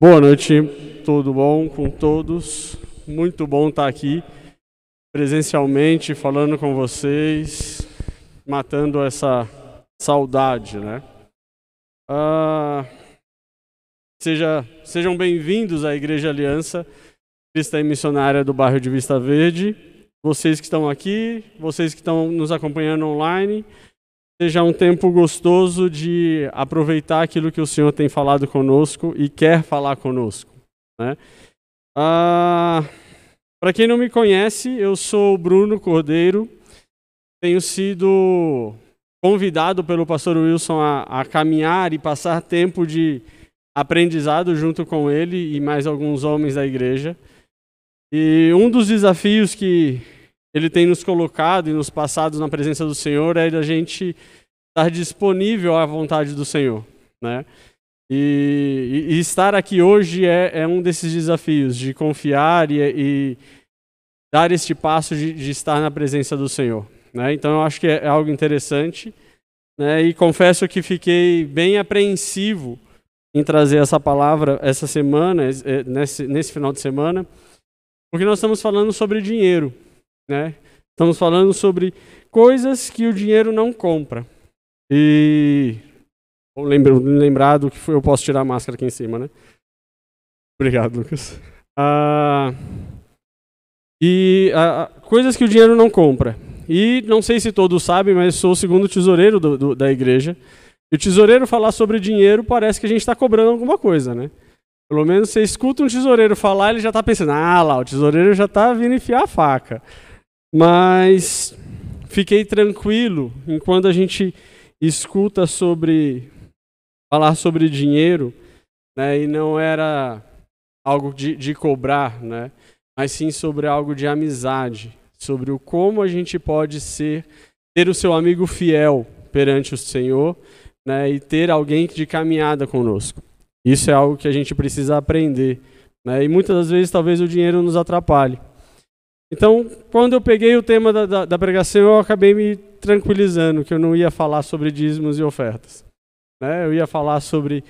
Boa noite, tudo bom com todos? Muito bom estar aqui presencialmente falando com vocês, matando essa saudade, né? Ah, seja, sejam bem-vindos à Igreja Aliança Cristã e Missionária do bairro de Vista Verde. Vocês que estão aqui, vocês que estão nos acompanhando online, seja um tempo gostoso de aproveitar aquilo que o Senhor tem falado conosco e quer falar conosco. Né? Ah, Para quem não me conhece, eu sou Bruno Cordeiro, tenho sido convidado pelo pastor Wilson a, a caminhar e passar tempo de aprendizado junto com ele e mais alguns homens da igreja. E um dos desafios que ele tem nos colocado e nos passados na presença do Senhor é a gente estar disponível à vontade do Senhor, né? E, e, e estar aqui hoje é, é, um desses desafios de confiar e, e dar este passo de, de, estar na presença do Senhor, né? Então eu acho que é, é algo interessante, né? E confesso que fiquei bem apreensivo em trazer essa palavra essa semana, nesse, nesse final de semana, porque nós estamos falando sobre dinheiro. Né? Estamos falando sobre coisas que o dinheiro não compra. E lembrado que eu posso tirar a máscara aqui em cima, né? Obrigado, Lucas. Ah, e ah, coisas que o dinheiro não compra. E não sei se todos sabem, mas sou o segundo tesoureiro do, do, da igreja. E o tesoureiro falar sobre dinheiro parece que a gente está cobrando alguma coisa, né? Pelo menos você escuta um tesoureiro falar, ele já está pensando, ah lá, o tesoureiro já está vindo enfiar a faca. Mas fiquei tranquilo enquanto a gente escuta sobre falar sobre dinheiro, né, e não era algo de, de cobrar, né, mas sim sobre algo de amizade, sobre o como a gente pode ser ter o seu amigo fiel perante o Senhor, né, e ter alguém de caminhada conosco. Isso é algo que a gente precisa aprender, né, e muitas das vezes talvez o dinheiro nos atrapalhe. Então, quando eu peguei o tema da, da, da, pregação, eu acabei me tranquilizando que eu não ia falar sobre dízimos e ofertas. Né? Eu ia falar sobre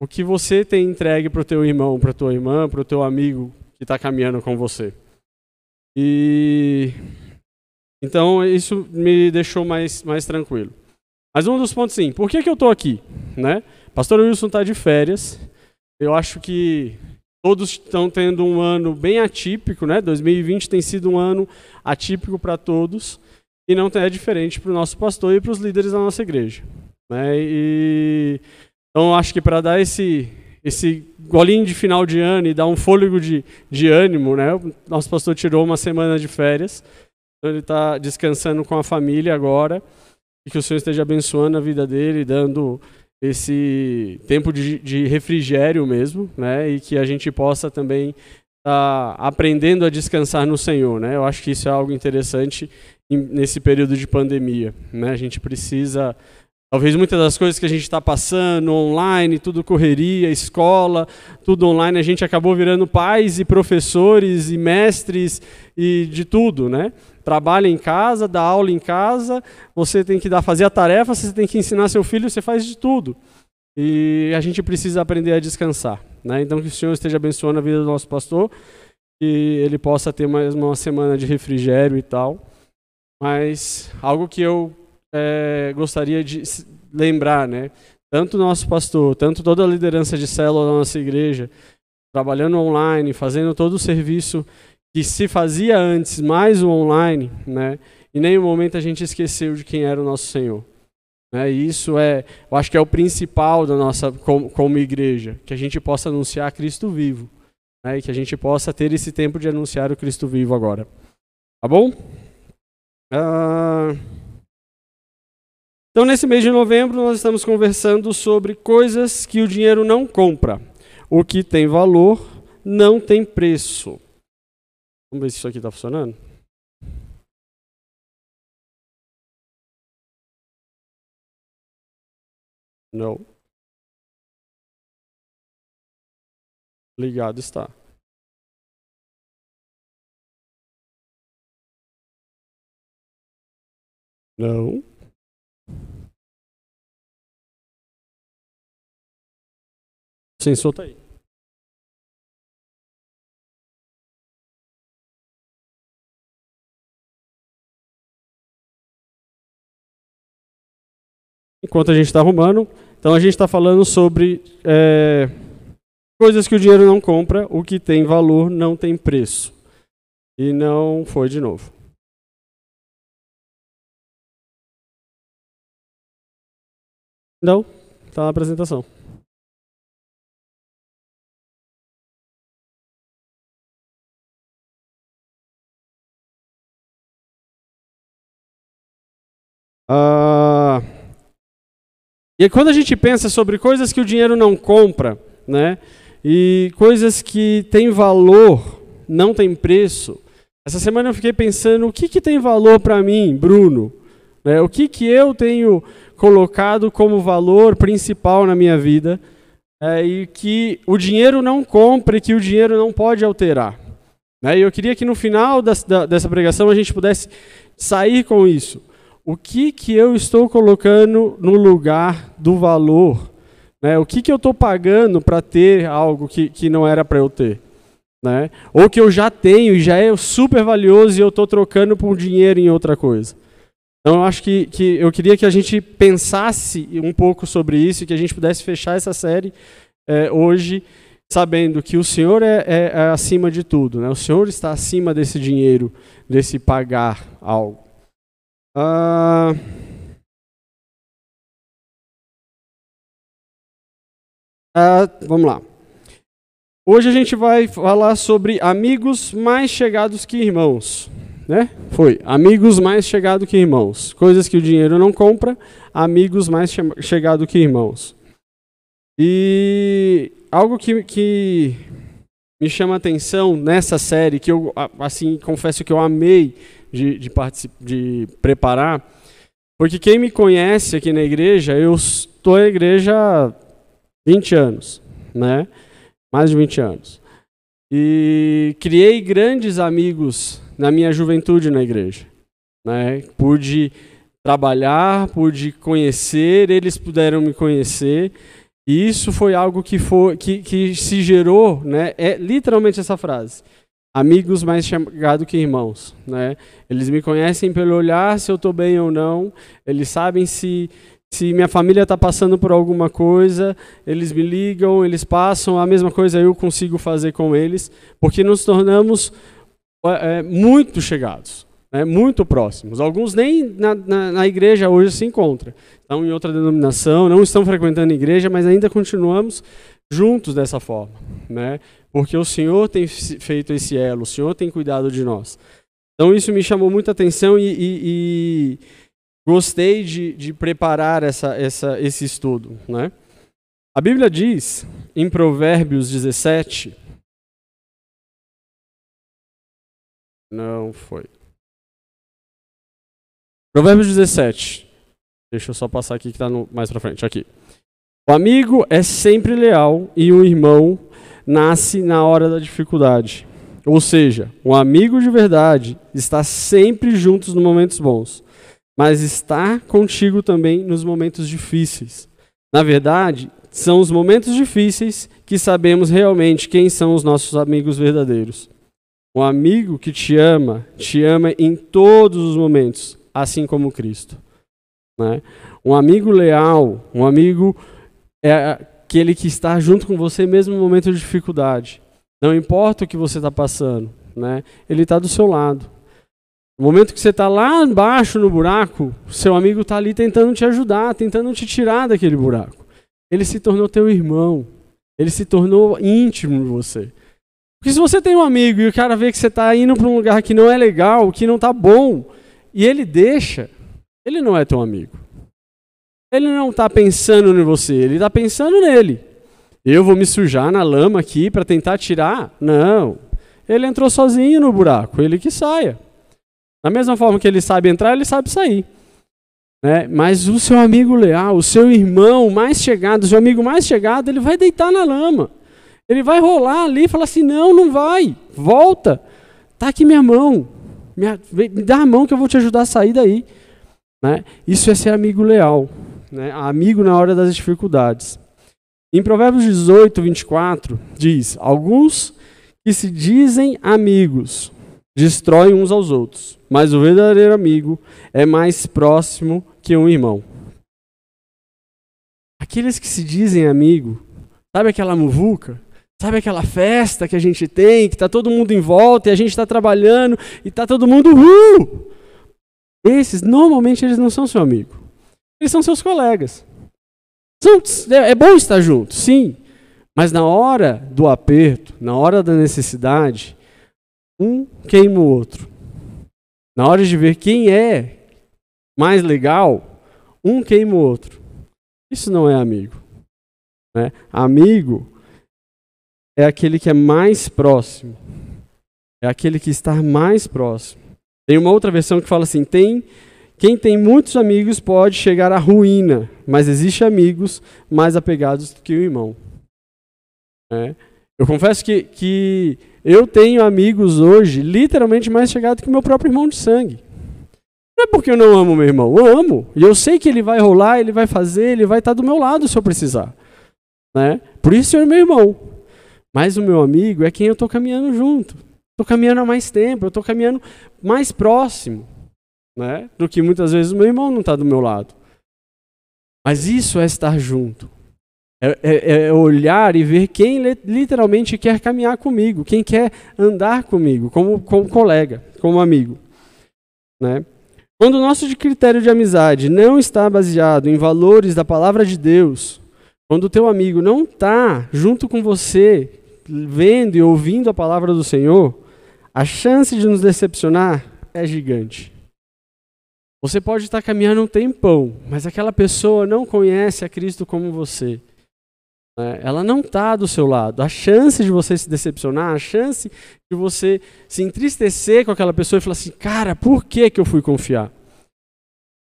o que você tem entregue para o teu irmão, para tua irmã, para o teu amigo que está caminhando com você. E então isso me deixou mais, mais tranquilo. Mas um dos pontos, sim, por que, que eu estou aqui? Né? Pastor Wilson está de férias. Eu acho que Todos estão tendo um ano bem atípico, né? 2020 tem sido um ano atípico para todos e não é diferente para o nosso pastor e para os líderes da nossa igreja, né? E então acho que para dar esse esse golinho de final de ano e dar um fôlego de, de ânimo, né? O nosso pastor tirou uma semana de férias, então ele está descansando com a família agora e que o Senhor esteja abençoando a vida dele, dando esse tempo de, de refrigério mesmo, né? E que a gente possa também estar tá aprendendo a descansar no Senhor, né? Eu acho que isso é algo interessante nesse período de pandemia, né? A gente precisa Talvez muitas das coisas que a gente está passando online, tudo correria, escola, tudo online, a gente acabou virando pais e professores e mestres e de tudo, né? Trabalha em casa, dá aula em casa, você tem que dar, fazer a tarefa, você tem que ensinar seu filho, você faz de tudo. E a gente precisa aprender a descansar, né? Então que o Senhor esteja abençoando a vida do nosso pastor, que ele possa ter mais uma semana de refrigério e tal. Mas algo que eu é, gostaria de lembrar, né? Tanto o nosso pastor, tanto toda a liderança de célula da nossa igreja, trabalhando online, fazendo todo o serviço que se fazia antes, mais o online, né? Em nenhum momento a gente esqueceu de quem era o nosso Senhor. Né? E isso é, eu acho que é o principal da nossa como, como igreja, que a gente possa anunciar Cristo vivo, né? E que a gente possa ter esse tempo de anunciar o Cristo vivo agora. Tá bom? Uh... Então, nesse mês de novembro, nós estamos conversando sobre coisas que o dinheiro não compra. O que tem valor não tem preço. Vamos ver se isso aqui está funcionando. Não. Ligado está. Não. O sensor aí. Enquanto a gente está arrumando, então a gente está falando sobre é, coisas que o dinheiro não compra, o que tem valor não tem preço. E não foi de novo. Não, está na apresentação. Ah, e quando a gente pensa sobre coisas que o dinheiro não compra, né, e coisas que têm valor, não tem preço, essa semana eu fiquei pensando o que, que tem valor para mim, Bruno, né, o que, que eu tenho colocado como valor principal na minha vida é, e que o dinheiro não compra e que o dinheiro não pode alterar. Né, e eu queria que no final da, dessa pregação a gente pudesse sair com isso o que, que eu estou colocando no lugar do valor? Né? O que, que eu estou pagando para ter algo que, que não era para eu ter? Né? Ou que eu já tenho e já é super valioso e eu estou trocando por dinheiro em outra coisa. Então eu acho que, que eu queria que a gente pensasse um pouco sobre isso e que a gente pudesse fechar essa série é, hoje sabendo que o Senhor é, é, é acima de tudo. Né? O Senhor está acima desse dinheiro, desse pagar algo. Ah, ah, vamos lá. Hoje a gente vai falar sobre amigos mais chegados que irmãos. Né? Foi, amigos mais chegados que irmãos. Coisas que o dinheiro não compra, amigos mais che chegados que irmãos. E algo que, que me chama atenção nessa série, que eu assim confesso que eu amei de, de, de preparar, porque quem me conhece aqui na igreja, eu estou na igreja há 20 anos, né? Mais de 20 anos. E criei grandes amigos na minha juventude na igreja. Né? Pude trabalhar, pude conhecer, eles puderam me conhecer. E isso foi algo que, foi, que, que se gerou, né? é literalmente essa frase amigos mais chegados que irmãos, né? Eles me conhecem pelo olhar se eu estou bem ou não. Eles sabem se se minha família está passando por alguma coisa, eles me ligam, eles passam a mesma coisa eu consigo fazer com eles, porque nos tornamos é, muito chegados, né? muito próximos. Alguns nem na, na, na igreja hoje se encontram, estão em outra denominação, não estão frequentando a igreja, mas ainda continuamos juntos dessa forma, né? Porque o Senhor tem feito esse elo, o Senhor tem cuidado de nós. Então isso me chamou muita atenção e, e, e gostei de, de preparar essa, essa, esse estudo. Né? A Bíblia diz, em Provérbios 17, não foi. Provérbios 17. Deixa eu só passar aqui que está mais para frente. Aqui. O amigo é sempre leal e o irmão nasce na hora da dificuldade. Ou seja, um amigo de verdade está sempre juntos nos momentos bons, mas está contigo também nos momentos difíceis. Na verdade, são os momentos difíceis que sabemos realmente quem são os nossos amigos verdadeiros. Um amigo que te ama, te ama em todos os momentos, assim como Cristo. Né? Um amigo leal, um amigo é, aquele que está junto com você mesmo no momento de dificuldade. Não importa o que você está passando, né? Ele está do seu lado. No momento que você está lá embaixo no buraco, seu amigo está ali tentando te ajudar, tentando te tirar daquele buraco. Ele se tornou teu irmão. Ele se tornou íntimo de você. Porque se você tem um amigo e o cara vê que você está indo para um lugar que não é legal, que não está bom, e ele deixa, ele não é teu amigo. Ele não está pensando em você, ele está pensando nele. Eu vou me sujar na lama aqui para tentar tirar? Não. Ele entrou sozinho no buraco, ele que saia. Da mesma forma que ele sabe entrar, ele sabe sair. Né? Mas o seu amigo leal, o seu irmão mais chegado, o seu amigo mais chegado, ele vai deitar na lama. Ele vai rolar ali e falar assim: não, não vai, volta. Tá aqui minha mão. Me, dá a mão que eu vou te ajudar a sair daí. Né? Isso é ser amigo leal né, amigo na hora das dificuldades. Em Provérbios 18, 24, diz: Alguns que se dizem amigos destroem uns aos outros, mas o verdadeiro amigo é mais próximo que um irmão. aqueles que se dizem amigo, sabe aquela muvuca? Sabe aquela festa que a gente tem, que está todo mundo em volta e a gente está trabalhando e está todo mundo. Uh! Esses, normalmente, eles não são seu amigo. Eles são seus colegas. É, é bom estar junto, sim. Mas na hora do aperto, na hora da necessidade, um queima o outro. Na hora de ver quem é mais legal, um queima o outro. Isso não é amigo. Né? Amigo é aquele que é mais próximo. É aquele que está mais próximo. Tem uma outra versão que fala assim: tem quem tem muitos amigos pode chegar à ruína, mas existe amigos mais apegados do que o irmão. É. Eu confesso que, que eu tenho amigos hoje literalmente mais chegados que o meu próprio irmão de sangue. Não é porque eu não amo meu irmão, eu amo. E eu sei que ele vai rolar, ele vai fazer, ele vai estar do meu lado se eu precisar. Né? Por isso ele é meu irmão. Mas o meu amigo é quem eu estou caminhando junto. Estou caminhando há mais tempo, eu estou caminhando mais próximo né? do que muitas vezes o meu irmão não está do meu lado. Mas isso é estar junto. É, é, é, olhar e ver quem literalmente quer caminhar comigo, quem quer andar comigo, como, como colega, como amigo. Né? Quando o nosso critério de amizade não está baseado em valores da palavra de Deus, quando o teu amigo não está junto com você, vendo e ouvindo a palavra do Senhor, a chance de nos decepcionar é gigante. Você pode estar caminhando um tempão, mas aquela pessoa não conhece a Cristo como você. Né? Ela não está do seu lado. A chance de você se decepcionar, a chance de você se entristecer com aquela pessoa e falar assim, cara, por que, que eu fui confiar?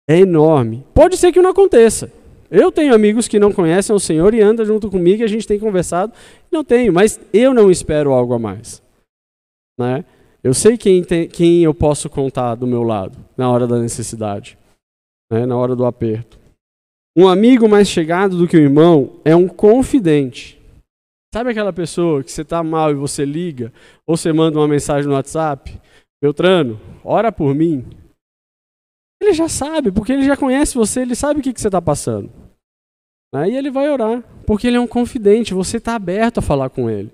É enorme. Pode ser que não aconteça. Eu tenho amigos que não conhecem o Senhor e andam junto comigo e a gente tem conversado. Não tenho, mas eu não espero algo a mais. Né? Eu sei quem, tem, quem eu posso contar do meu lado na hora da necessidade, né, na hora do aperto. Um amigo mais chegado do que o irmão é um confidente. Sabe aquela pessoa que você está mal e você liga, ou você manda uma mensagem no WhatsApp? Beltrano, ora por mim. Ele já sabe, porque ele já conhece você, ele sabe o que, que você está passando. Aí ele vai orar, porque ele é um confidente, você está aberto a falar com ele.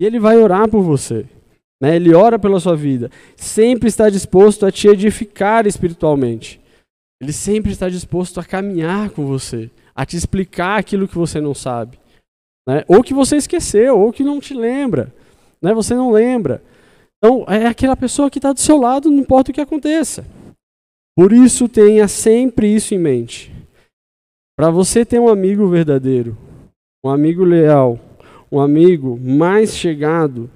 E ele vai orar por você. Né? Ele ora pela sua vida. Sempre está disposto a te edificar espiritualmente. Ele sempre está disposto a caminhar com você, a te explicar aquilo que você não sabe. Né? Ou que você esqueceu, ou que não te lembra. Né? Você não lembra. Então, é aquela pessoa que está do seu lado, não importa o que aconteça. Por isso, tenha sempre isso em mente. Para você ter um amigo verdadeiro, um amigo leal, um amigo mais chegado,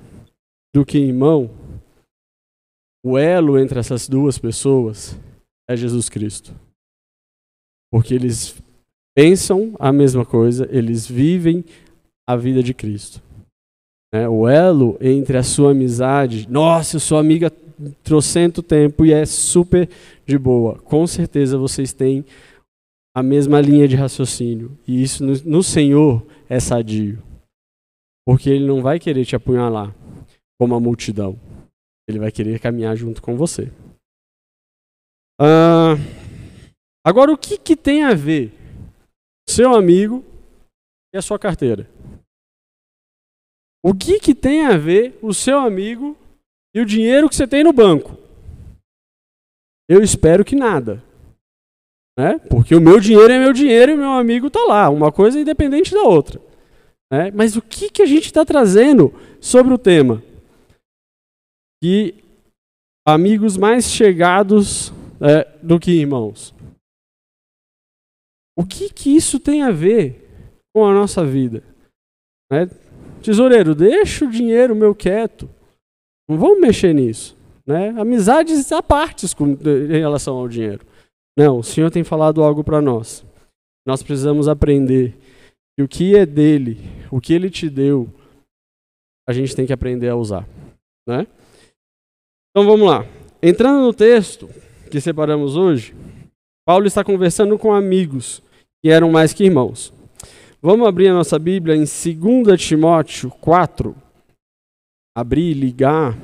do que irmão, o elo entre essas duas pessoas é Jesus Cristo. Porque eles pensam a mesma coisa, eles vivem a vida de Cristo. É, o elo entre a sua amizade, nossa, eu sou amiga trocento tempo e é super de boa. Com certeza vocês têm a mesma linha de raciocínio. E isso no, no Senhor é sadio. Porque Ele não vai querer te apunhalar como a multidão. Ele vai querer caminhar junto com você. Uh, agora, o que, que tem a ver seu amigo e a sua carteira? O que, que tem a ver o seu amigo e o dinheiro que você tem no banco? Eu espero que nada. Né? Porque o meu dinheiro é meu dinheiro e o meu amigo está lá. Uma coisa é independente da outra. Né? Mas o que, que a gente está trazendo sobre o tema? Que amigos mais chegados é, do que irmãos. O que, que isso tem a ver com a nossa vida? Né? Tesoureiro, deixa o dinheiro meu quieto. Não vamos mexer nisso. Né? Amizades à parte em relação ao dinheiro. Não, o Senhor tem falado algo para nós. Nós precisamos aprender que o que é dele, o que ele te deu, a gente tem que aprender a usar. Né? Então vamos lá. Entrando no texto que separamos hoje, Paulo está conversando com amigos que eram mais que irmãos. Vamos abrir a nossa Bíblia em 2 Timóteo 4. Abrir, ligar.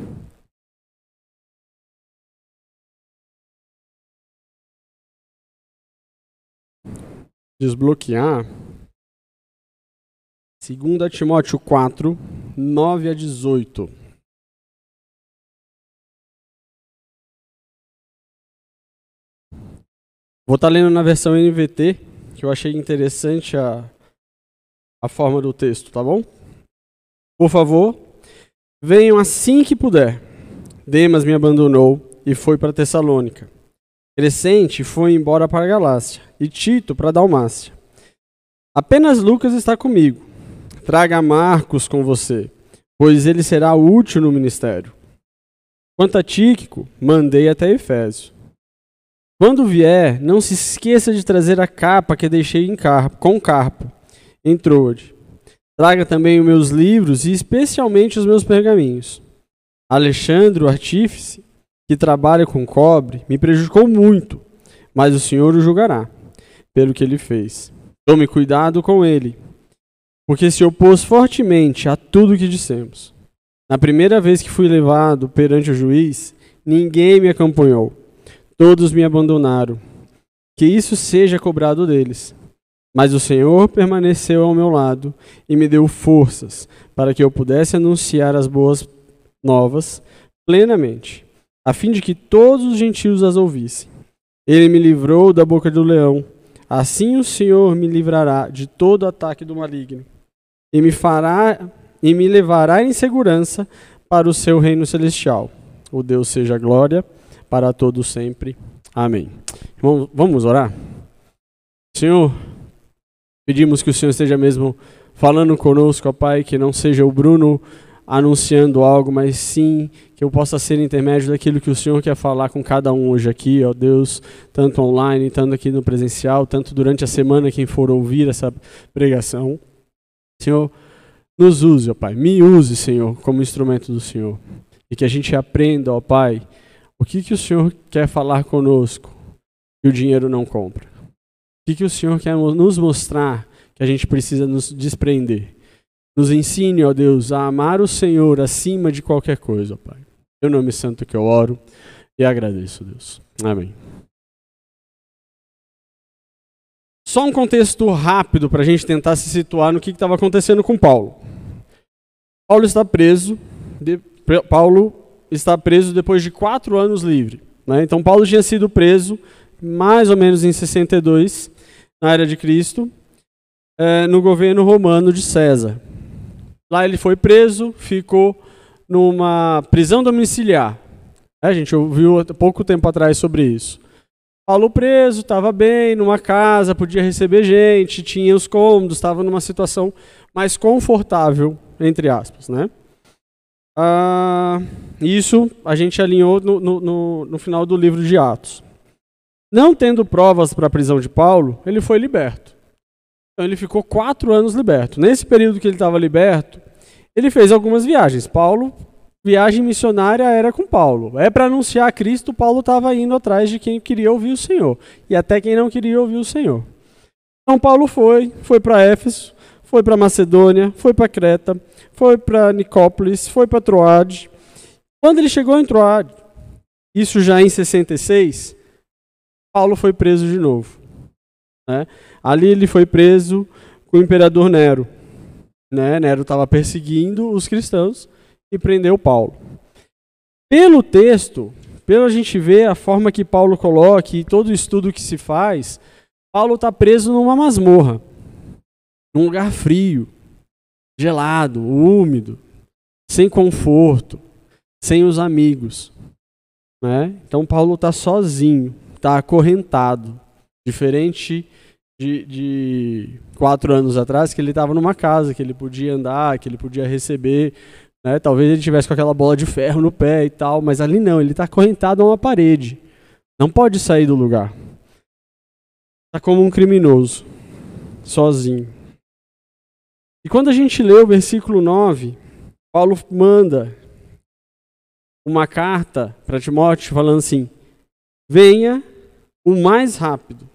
Desbloquear. 2 Timóteo 4, 9 a 18. Vou estar lendo na versão NVT, que eu achei interessante a, a forma do texto, tá bom? Por favor, venham assim que puder. Demas me abandonou e foi para Tessalônica. Crescente foi embora para Galácia e Tito para Dalmácia. Apenas Lucas está comigo. Traga Marcos com você, pois ele será útil no ministério. Quanto a Tíquico, mandei até Efésio. Quando vier, não se esqueça de trazer a capa que deixei em carpo, com carpo, em Troade. Traga também os meus livros e especialmente os meus pergaminhos. Alexandre, o artífice, que trabalha com cobre, me prejudicou muito, mas o Senhor o julgará pelo que ele fez. Tome cuidado com ele, porque se opôs fortemente a tudo o que dissemos. Na primeira vez que fui levado perante o juiz, ninguém me acompanhou Todos me abandonaram. Que isso seja cobrado deles. Mas o Senhor permaneceu ao meu lado e me deu forças para que eu pudesse anunciar as boas novas plenamente, a fim de que todos os gentios as ouvissem. Ele me livrou da boca do leão. Assim o Senhor me livrará de todo ataque do maligno e me fará e me levará em segurança para o seu reino celestial. O Deus seja glória para todos sempre. Amém. vamos orar? Senhor, pedimos que o Senhor esteja mesmo falando conosco, ó Pai, que não seja o Bruno anunciando algo, mas sim que eu possa ser intermédio daquilo que o Senhor quer falar com cada um hoje aqui, ó Deus, tanto online, tanto aqui no presencial, tanto durante a semana quem for ouvir essa pregação. Senhor, nos use, ó Pai, me use, Senhor, como instrumento do Senhor. E que a gente aprenda, ó Pai, o que, que o Senhor quer falar conosco que o dinheiro não compra? O que, que o Senhor quer nos mostrar que a gente precisa nos desprender? Nos ensine, ó Deus, a amar o Senhor acima de qualquer coisa, ó Pai. Eu nome santo que eu oro e agradeço, Deus. Amém. Só um contexto rápido para a gente tentar se situar no que estava acontecendo com Paulo. Paulo está preso. De, Paulo está preso depois de quatro anos livre. Né? Então, Paulo tinha sido preso mais ou menos em 62, na era de Cristo, é, no governo romano de César. Lá ele foi preso, ficou numa prisão domiciliar. É, a gente ouviu pouco tempo atrás sobre isso. Paulo preso, estava bem, numa casa, podia receber gente, tinha os cômodos, estava numa situação mais confortável, entre aspas, né? Ah, isso a gente alinhou no, no, no, no final do livro de Atos. Não tendo provas para a prisão de Paulo, ele foi liberto. Então ele ficou quatro anos liberto. Nesse período que ele estava liberto, ele fez algumas viagens. Paulo, viagem missionária era com Paulo. É para anunciar a Cristo, Paulo estava indo atrás de quem queria ouvir o Senhor. E até quem não queria ouvir o Senhor. Então Paulo foi, foi para Éfeso, foi para Macedônia, foi para Creta, foi para Nicópolis, foi para Troade. Quando ele chegou em Troade, isso já em 66, Paulo foi preso de novo. Né? Ali ele foi preso com o imperador Nero. Né? Nero estava perseguindo os cristãos e prendeu Paulo. Pelo texto, pelo a gente ver a forma que Paulo coloca e todo o estudo que se faz, Paulo está preso numa masmorra, num lugar frio, gelado, úmido, sem conforto, sem os amigos. Né? Então Paulo está sozinho, está acorrentado, diferente de, de, quatro anos atrás, que ele estava numa casa, que ele podia andar, que ele podia receber. Né? Talvez ele tivesse com aquela bola de ferro no pé e tal, mas ali não, ele está acorrentado a uma parede. Não pode sair do lugar. Está como um criminoso, sozinho. E quando a gente lê o versículo 9, Paulo manda uma carta para Timóteo falando assim: venha o mais rápido,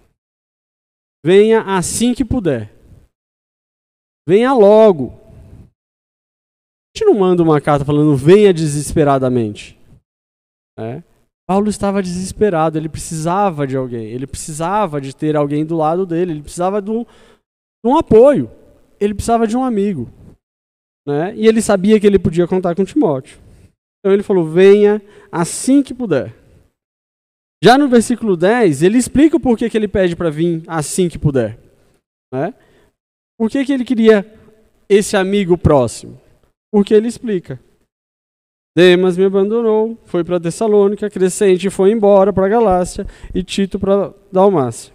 venha assim que puder, venha logo. A gente não manda uma carta falando venha desesperadamente. É. Paulo estava desesperado, ele precisava de alguém, ele precisava de ter alguém do lado dele, ele precisava de um, de um apoio. ele precisava de um amigo. Né? E ele sabia que ele podia contar com Timóteo. Então ele falou: venha assim que puder. Já no versículo 10, ele explica o porquê que ele pede para vir assim que puder. Né? Por que, que ele queria esse amigo próximo? Porque ele explica. Demas me abandonou, foi para Tessalônica, Crescente foi embora para Galácia e Tito para Dalmácia.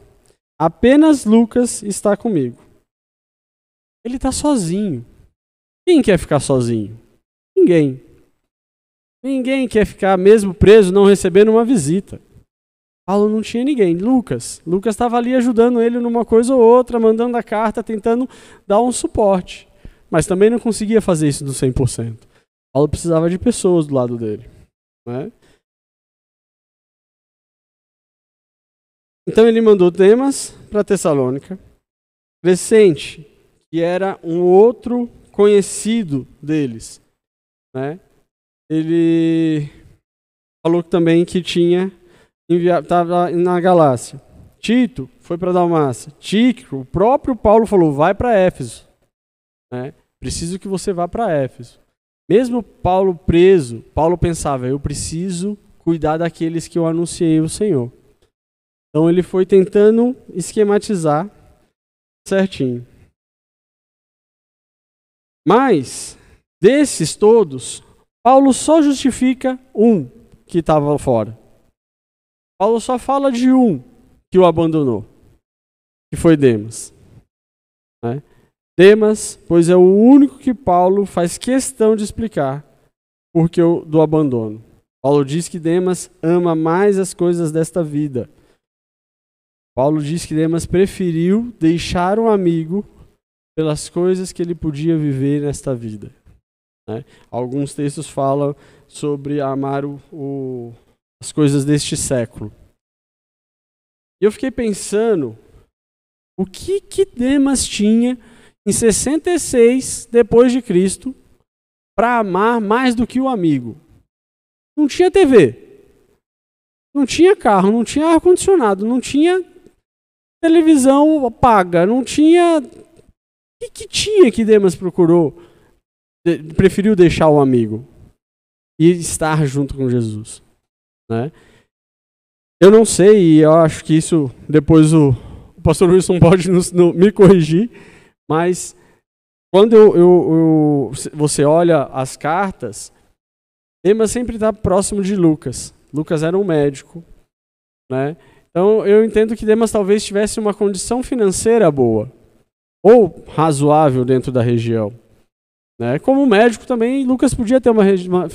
Apenas Lucas está comigo. Ele está sozinho. Quem quer ficar sozinho? Ninguém. Ninguém quer ficar mesmo preso, não recebendo uma visita. Paulo não tinha ninguém. Lucas. Lucas estava ali ajudando ele numa coisa ou outra, mandando a carta, tentando dar um suporte. Mas também não conseguia fazer isso do 100%. Paulo precisava de pessoas do lado dele. Né? Então ele mandou Demas para Tessalônica. Crescente, que era um outro conhecido deles. Né? Ele falou também que tinha estava na Galácia. Tito foi para Dalmácia. Tico, o próprio Paulo falou: vai para Éfeso. Né? Preciso que você vá para Éfeso. Mesmo Paulo preso, Paulo pensava: eu preciso cuidar daqueles que eu anunciei o Senhor. Então ele foi tentando esquematizar certinho. Mas, desses todos, Paulo só justifica um que estava fora. Paulo só fala de um que o abandonou, que foi Demas. Né? Demas, pois é o único que Paulo faz questão de explicar porque do abandono. Paulo diz que Demas ama mais as coisas desta vida. Paulo diz que Demas preferiu deixar um amigo pelas coisas que ele podia viver nesta vida. Né? Alguns textos falam sobre amar o, o, as coisas deste século. E eu fiquei pensando o que que Demas tinha em 66 depois de Cristo para amar mais do que o amigo. Não tinha TV. Não tinha carro, não tinha ar condicionado, não tinha televisão paga, não tinha o que, que tinha que Demas procurou? De, preferiu deixar o amigo e estar junto com Jesus, né? Eu não sei, e eu acho que isso depois o, o pastor Wilson pode nos, no, me corrigir, mas quando eu, eu, eu, você olha as cartas, Demas sempre está próximo de Lucas. Lucas era um médico, né? Então eu entendo que Demas talvez tivesse uma condição financeira boa ou razoável dentro da região. Né? Como médico também, Lucas podia ter uma, uma,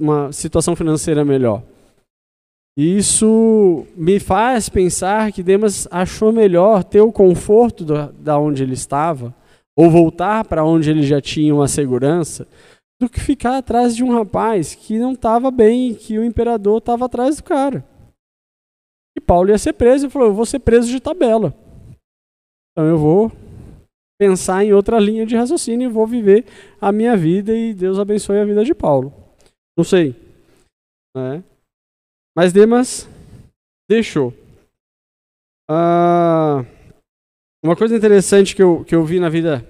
uma situação financeira melhor. Isso me faz pensar que Demas achou melhor ter o conforto do, da onde ele estava, ou voltar para onde ele já tinha uma segurança, do que ficar atrás de um rapaz que não estava bem, que o imperador estava atrás do cara. E Paulo ia ser preso e falou: Eu vou ser preso de tabela. Então eu vou pensar em outra linha de raciocínio e vou viver a minha vida e Deus abençoe a vida de Paulo. Não sei. Né? Mas Demas deixou. Ah, uma coisa interessante que eu, que eu vi na vida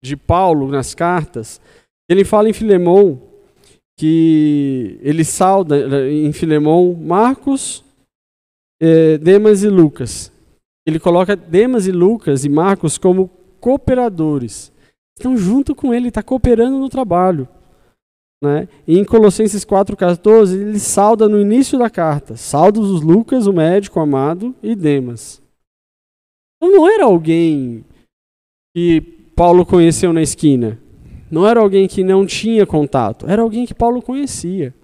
de Paulo, nas cartas, ele fala em Filemão que ele salda em Filemão Marcos, eh, Demas e Lucas. Ele coloca Demas e Lucas e Marcos como cooperadores. Estão junto com ele, está cooperando no trabalho. Né? E em Colossenses 4,14, ele salda no início da carta: Saldos os Lucas, o médico amado, e Demas. Então não era alguém que Paulo conheceu na esquina. Não era alguém que não tinha contato. Era alguém que Paulo conhecia.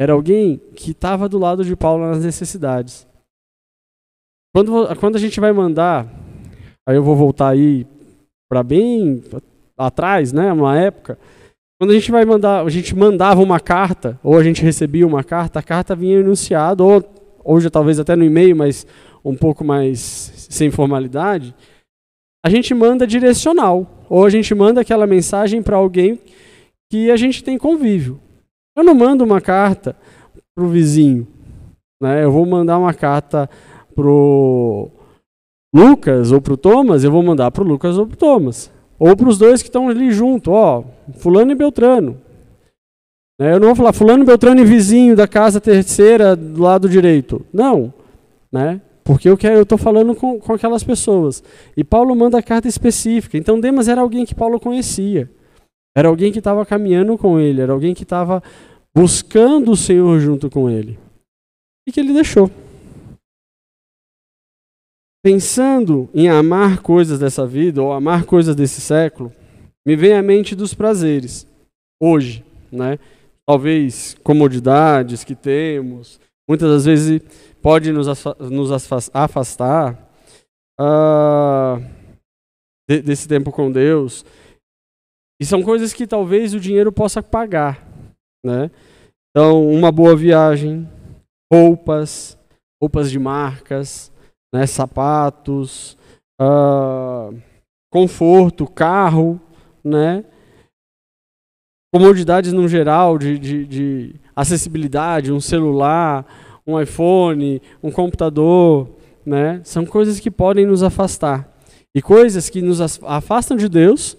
Era alguém que estava do lado de Paulo nas necessidades. Quando, quando a gente vai mandar, aí eu vou voltar aí para bem atrás, né, uma época quando a gente vai mandar, a gente mandava uma carta, ou a gente recebia uma carta, a carta vinha enunciada, ou hoje talvez até no e-mail, mas um pouco mais sem formalidade, a gente manda direcional, ou a gente manda aquela mensagem para alguém que a gente tem convívio. Eu não mando uma carta para o vizinho, né? eu vou mandar uma carta para Lucas ou para o Thomas, eu vou mandar para o Lucas ou para o Thomas. Ou para os dois que estão ali junto, ó, fulano e Beltrano. Né? Eu não vou falar fulano, Beltrano e vizinho da casa terceira do lado direito. Não, né? Porque eu quero, eu estou falando com, com aquelas pessoas. E Paulo manda a carta específica. Então Demas era alguém que Paulo conhecia. Era alguém que estava caminhando com ele, era alguém que estava buscando o Senhor junto com ele. E que ele deixou. Pensando em amar coisas dessa vida ou amar coisas desse século, me vem à mente dos prazeres. Hoje, né? Talvez comodidades que temos, muitas das vezes pode nos, afastar uh, desse tempo com Deus. E são coisas que talvez o dinheiro possa pagar, né? Então, uma boa viagem, roupas, roupas de marcas, né, sapatos, uh, conforto, carro, né? Comodidades no geral, de, de, de acessibilidade, um celular, um iPhone, um computador, né? São coisas que podem nos afastar. E coisas que nos afastam de Deus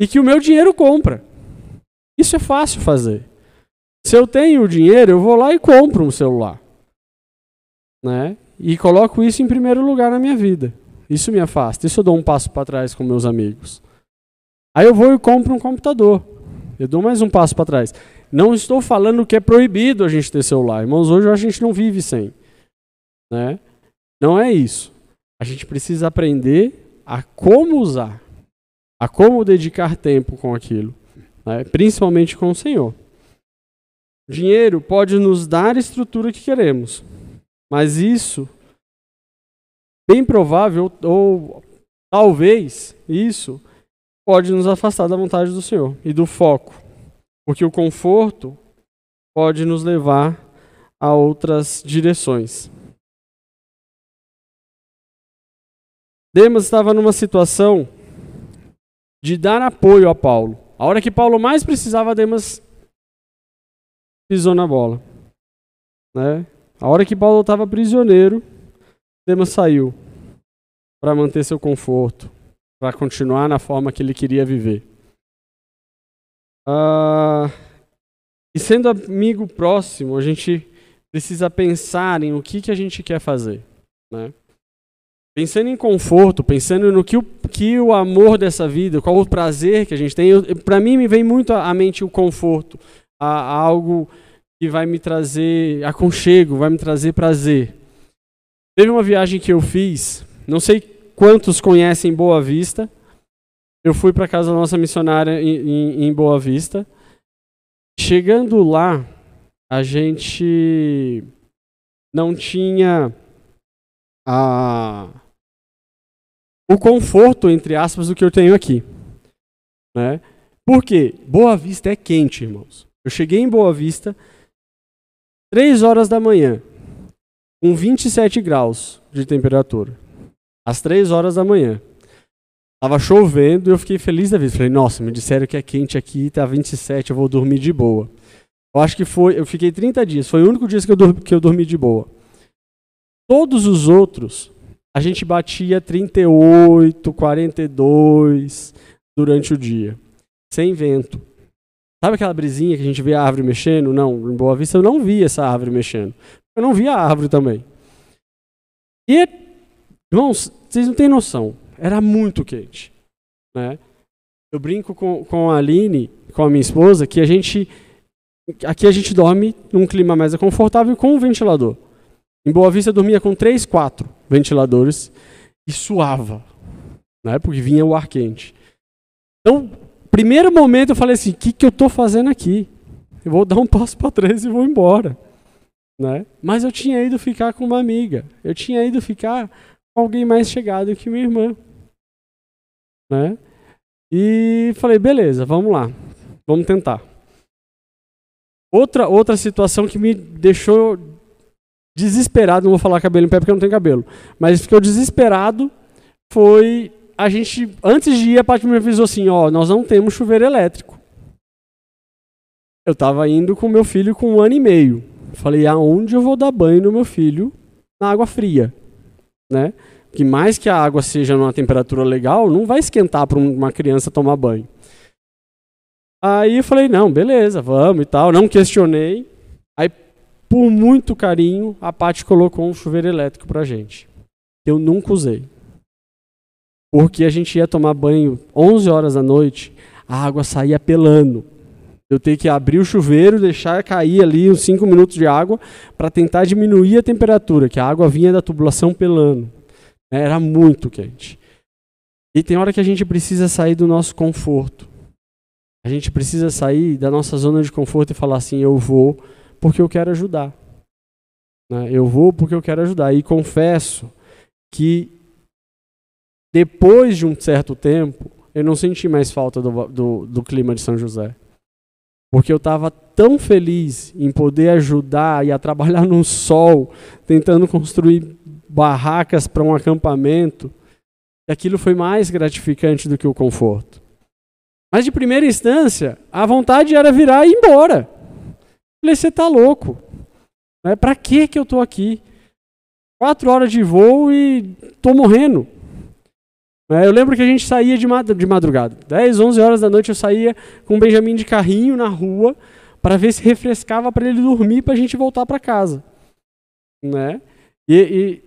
e que o meu dinheiro compra. Isso é fácil fazer. Se eu tenho o dinheiro, eu vou lá e compro um celular. Né? E coloco isso em primeiro lugar na minha vida. Isso me afasta. Isso eu dou um passo para trás com meus amigos. Aí eu vou e compro um computador. Eu dou mais um passo para trás. Não estou falando que é proibido a gente ter celular. Irmãos, hoje a gente não vive sem. Né? Não é isso. A gente precisa aprender a como usar, a como dedicar tempo com aquilo, né? principalmente com o Senhor. Dinheiro pode nos dar a estrutura que queremos, mas isso, bem provável, ou talvez isso, pode nos afastar da vontade do Senhor e do foco. Porque o conforto pode nos levar a outras direções. Demas estava numa situação de dar apoio a Paulo. A hora que Paulo mais precisava, Demas pisou na bola. Né? A hora que Paulo estava prisioneiro, Demas saiu para manter seu conforto, para continuar na forma que ele queria viver. Uh, e sendo amigo próximo, a gente precisa pensar em o que, que a gente quer fazer. Né? Pensando em conforto, pensando no que o, que o amor dessa vida, qual o prazer que a gente tem. Para mim, me vem muito à mente o conforto, a, a algo que vai me trazer aconchego, vai me trazer prazer. Teve uma viagem que eu fiz, não sei quantos conhecem Boa Vista, eu fui para casa da nossa missionária em, em, em Boa Vista. Chegando lá, a gente não tinha a, o conforto, entre aspas, do que eu tenho aqui. Né? Por quê? Boa Vista é quente, irmãos. Eu cheguei em Boa Vista, 3 horas da manhã, com 27 graus de temperatura. Às 3 horas da manhã. Tava chovendo e eu fiquei feliz da vida. Falei, nossa, me disseram que é quente aqui, tá 27, eu vou dormir de boa. Eu acho que foi, eu fiquei 30 dias, foi o único dia que eu, dormi, que eu dormi de boa. Todos os outros, a gente batia 38, 42 durante o dia, sem vento. Sabe aquela brisinha que a gente vê a árvore mexendo? Não, em Boa Vista eu não vi essa árvore mexendo. Eu não vi a árvore também. E, irmãos, vocês não têm noção era muito quente. Né? Eu brinco com, com a Aline, com a minha esposa, que a gente aqui a gente dorme num clima mais confortável com um ventilador. Em Boa Vista eu dormia com três, quatro ventiladores e suava, né? Porque vinha o ar quente. Então, primeiro momento eu falei assim, o que, que eu estou fazendo aqui? Eu vou dar um passo para trás e vou embora, né? Mas eu tinha ido ficar com uma amiga, eu tinha ido ficar com alguém mais chegado que minha irmã né? E falei, beleza, vamos lá, vamos tentar. Outra, outra situação que me deixou desesperado, não vou falar cabelo em pé porque eu não tenho cabelo, mas ficou desesperado foi a gente, antes de ir, a parte me avisou assim, ó, nós não temos chuveiro elétrico. Eu estava indo com meu filho com um ano e meio. Falei, aonde eu vou dar banho no meu filho na água fria? Né? que mais que a água seja numa temperatura legal, não vai esquentar para uma criança tomar banho. Aí eu falei, não, beleza, vamos e tal. Não questionei. Aí, por muito carinho, a Paty colocou um chuveiro elétrico pra gente. Eu nunca usei. Porque a gente ia tomar banho 11 horas da noite, a água saía pelando. Eu tenho que abrir o chuveiro, deixar cair ali uns 5 minutos de água para tentar diminuir a temperatura, que a água vinha da tubulação pelando. Era muito quente. E tem hora que a gente precisa sair do nosso conforto. A gente precisa sair da nossa zona de conforto e falar assim: eu vou porque eu quero ajudar. Né? Eu vou porque eu quero ajudar. E confesso que depois de um certo tempo, eu não senti mais falta do, do, do clima de São José. Porque eu estava tão feliz em poder ajudar e a trabalhar no sol, tentando construir barracas para um acampamento, aquilo foi mais gratificante do que o conforto. Mas de primeira instância, a vontade era virar e ir embora. Falei, você está louco. Né? Para que eu estou aqui? Quatro horas de voo e estou morrendo. Né? Eu lembro que a gente saía de madrugada. 10, 11 horas da noite eu saía com o Benjamin de carrinho na rua para ver se refrescava para ele dormir para a gente voltar para casa. Né? E, e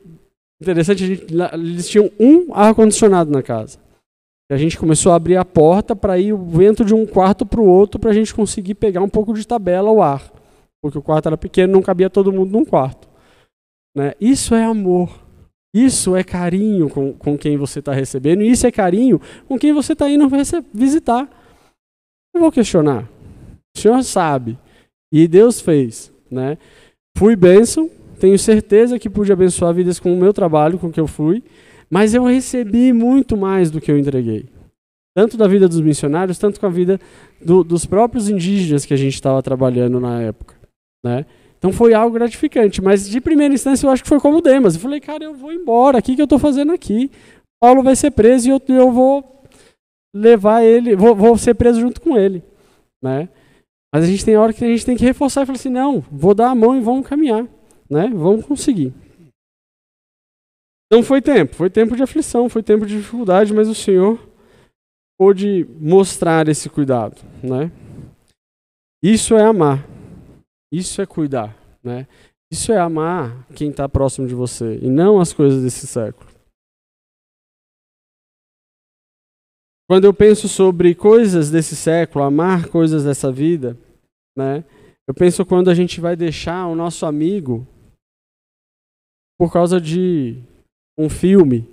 interessante, gente, eles tinham um ar-condicionado na casa. A gente começou a abrir a porta para ir o vento de um quarto para o outro para a gente conseguir pegar um pouco de tabela o ar. Porque o quarto era pequeno, não cabia todo mundo num quarto. Né? Isso é amor. Isso é carinho com, com quem você está recebendo. E isso é carinho com quem você está indo visitar. Não vou questionar. O Senhor sabe. E Deus fez. Né? Fui bênção. Tenho certeza que pude abençoar vidas com o meu trabalho, com o que eu fui. Mas eu recebi muito mais do que eu entreguei. Tanto da vida dos missionários, tanto com a vida do, dos próprios indígenas que a gente estava trabalhando na época. Né? Então foi algo gratificante, mas de primeira instância eu acho que foi como Demas. Eu falei, cara, eu vou embora, o que, que eu estou fazendo aqui? Paulo vai ser preso e eu, eu vou levar ele, vou, vou, ser preso junto com ele. Né? Mas a gente tem hora que a gente tem que reforçar e falar assim, não, vou dar a mão e vamos caminhar. Né? Vamos conseguir. Então foi tempo, foi tempo de aflição, foi tempo de dificuldade, mas o Senhor pôde mostrar esse cuidado. Né? Isso é amar. Isso é cuidar, né? Isso é amar quem está próximo de você e não as coisas desse século. Quando eu penso sobre coisas desse século, amar coisas dessa vida, né? Eu penso quando a gente vai deixar o nosso amigo por causa de um filme,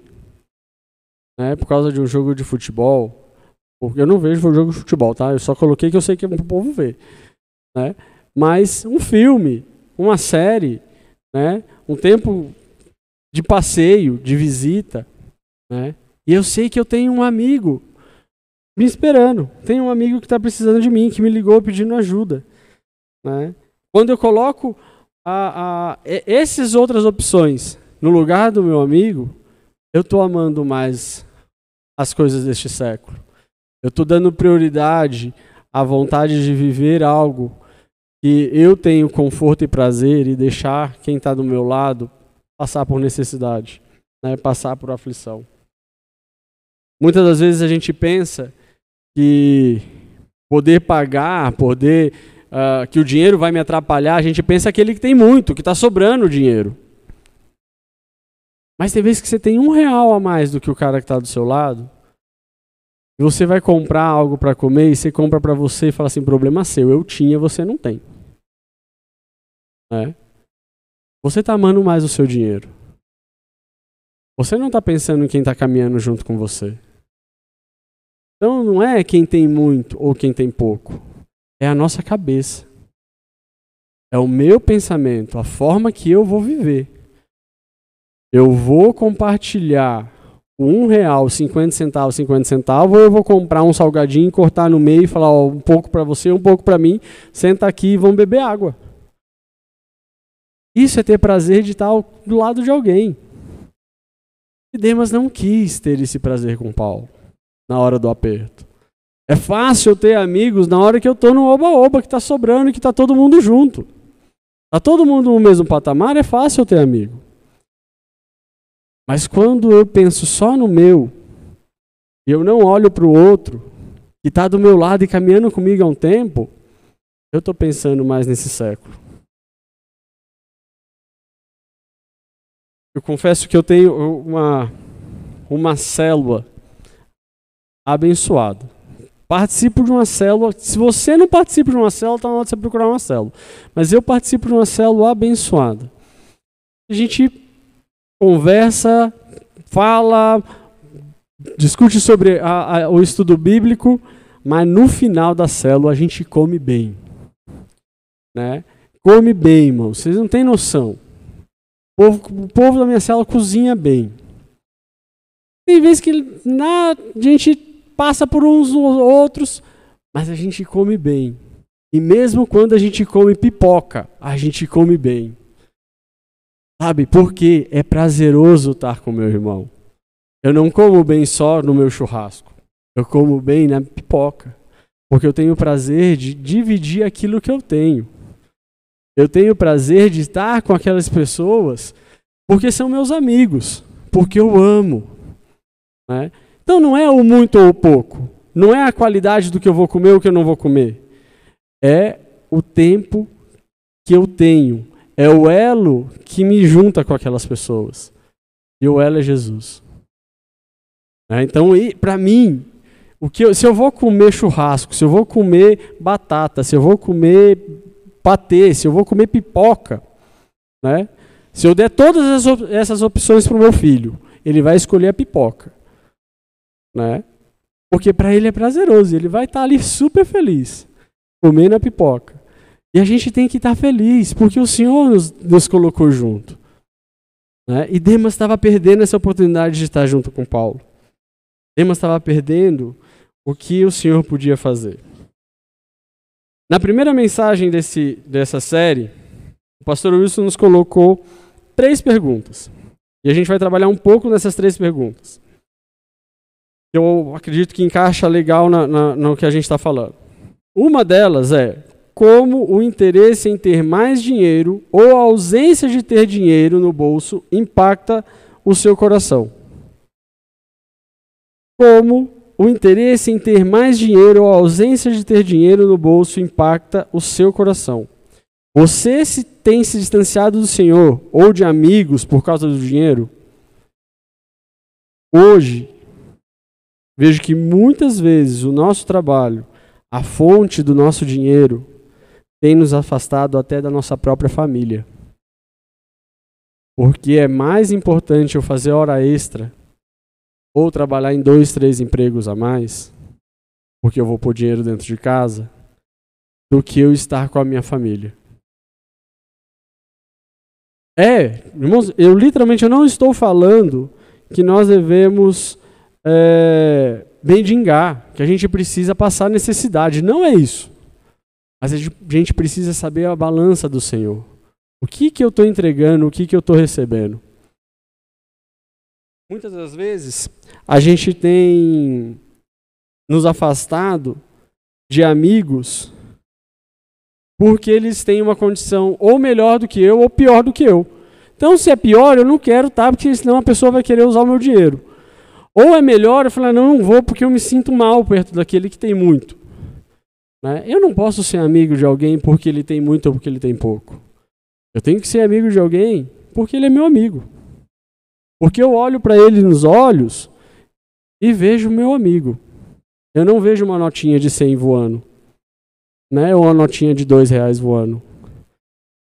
né? Por causa de um jogo de futebol. Porque eu não vejo o jogo de futebol, tá? Eu só coloquei que eu sei que o povo vê, né? Mas um filme, uma série, né? um tempo de passeio, de visita. Né? E eu sei que eu tenho um amigo me esperando. Tenho um amigo que está precisando de mim, que me ligou pedindo ajuda. Né? Quando eu coloco a, a, essas outras opções no lugar do meu amigo, eu estou amando mais as coisas deste século. Eu estou dando prioridade à vontade de viver algo que eu tenho conforto e prazer e deixar quem está do meu lado passar por necessidade, né? passar por aflição. Muitas das vezes a gente pensa que poder pagar, poder uh, que o dinheiro vai me atrapalhar, a gente pensa aquele que tem muito, que está sobrando dinheiro. Mas tem vezes que você tem um real a mais do que o cara que está do seu lado, você vai comprar algo para comer e você compra para você e fala assim, problema seu, eu tinha, você não tem. É. Você está amando mais o seu dinheiro. Você não está pensando em quem está caminhando junto com você. Então não é quem tem muito ou quem tem pouco. É a nossa cabeça. É o meu pensamento, a forma que eu vou viver. Eu vou compartilhar um real, cinquenta centavos, cinquenta centavos, ou eu vou comprar um salgadinho, cortar no meio e falar ó, um pouco para você, um pouco para mim, senta aqui e vamos beber água. Isso é ter prazer de estar do lado de alguém. E Demas não quis ter esse prazer com Paulo na hora do aperto. É fácil ter amigos na hora que eu estou no oba-oba, que está sobrando e que está todo mundo junto. Está todo mundo no mesmo patamar, é fácil ter amigo. Mas quando eu penso só no meu, e eu não olho para o outro, que está do meu lado e caminhando comigo há um tempo, eu estou pensando mais nesse século. Eu confesso que eu tenho uma, uma célula abençoada. Participo de uma célula. Se você não participa de uma célula, está na hora de você procurar uma célula. Mas eu participo de uma célula abençoada. A gente conversa, fala, discute sobre a, a, o estudo bíblico, mas no final da célula a gente come bem. Né? Come bem, irmão. Vocês não têm noção. Povo, o povo da minha célula cozinha bem. Tem vezes que na, a gente passa por uns ou outros, mas a gente come bem. E mesmo quando a gente come pipoca, a gente come bem. Sabe? Porque é prazeroso estar com meu irmão. Eu não como bem só no meu churrasco. Eu como bem na pipoca. Porque eu tenho o prazer de dividir aquilo que eu tenho. Eu tenho prazer de estar com aquelas pessoas porque são meus amigos, porque eu amo. Né? Então não é o muito ou o pouco. Não é a qualidade do que eu vou comer ou o que eu não vou comer. É o tempo que eu tenho. É o elo que me junta com aquelas pessoas. E o elo é Jesus. Né? Então, para mim, o que eu, se eu vou comer churrasco, se eu vou comer batata, se eu vou comer patê, se eu vou comer pipoca, né? se eu der todas essas opções para o meu filho, ele vai escolher a pipoca. Né? Porque para ele é prazeroso, ele vai estar tá ali super feliz, comendo a pipoca. E a gente tem que estar tá feliz, porque o Senhor nos, nos colocou junto. Né? E Demas estava perdendo essa oportunidade de estar junto com Paulo. Demas estava perdendo o que o Senhor podia fazer. Na primeira mensagem desse, dessa série, o pastor Wilson nos colocou três perguntas. E a gente vai trabalhar um pouco nessas três perguntas. Eu acredito que encaixa legal na, na, no que a gente está falando. Uma delas é como o interesse em ter mais dinheiro ou a ausência de ter dinheiro no bolso impacta o seu coração como o interesse em ter mais dinheiro ou a ausência de ter dinheiro no bolso impacta o seu coração. Você se tem se distanciado do Senhor ou de amigos por causa do dinheiro? Hoje, vejo que muitas vezes o nosso trabalho, a fonte do nosso dinheiro, tem nos afastado até da nossa própria família. Porque é mais importante eu fazer hora extra ou trabalhar em dois, três empregos a mais, porque eu vou pôr dinheiro dentro de casa, do que eu estar com a minha família. É, irmãos, eu literalmente eu não estou falando que nós devemos é, que a gente precisa passar necessidade. Não é isso. Mas a gente precisa saber a balança do Senhor. O que, que eu estou entregando, o que, que eu estou recebendo. Muitas das vezes a gente tem nos afastado de amigos porque eles têm uma condição ou melhor do que eu ou pior do que eu. Então, se é pior, eu não quero estar, tá, porque senão a pessoa vai querer usar o meu dinheiro. Ou é melhor eu falar, não, não vou porque eu me sinto mal perto daquele que tem muito. Né? Eu não posso ser amigo de alguém porque ele tem muito ou porque ele tem pouco. Eu tenho que ser amigo de alguém porque ele é meu amigo. Porque eu olho para ele nos olhos e vejo meu amigo. Eu não vejo uma notinha de 100 voando, né? Ou uma notinha de dois reais voando.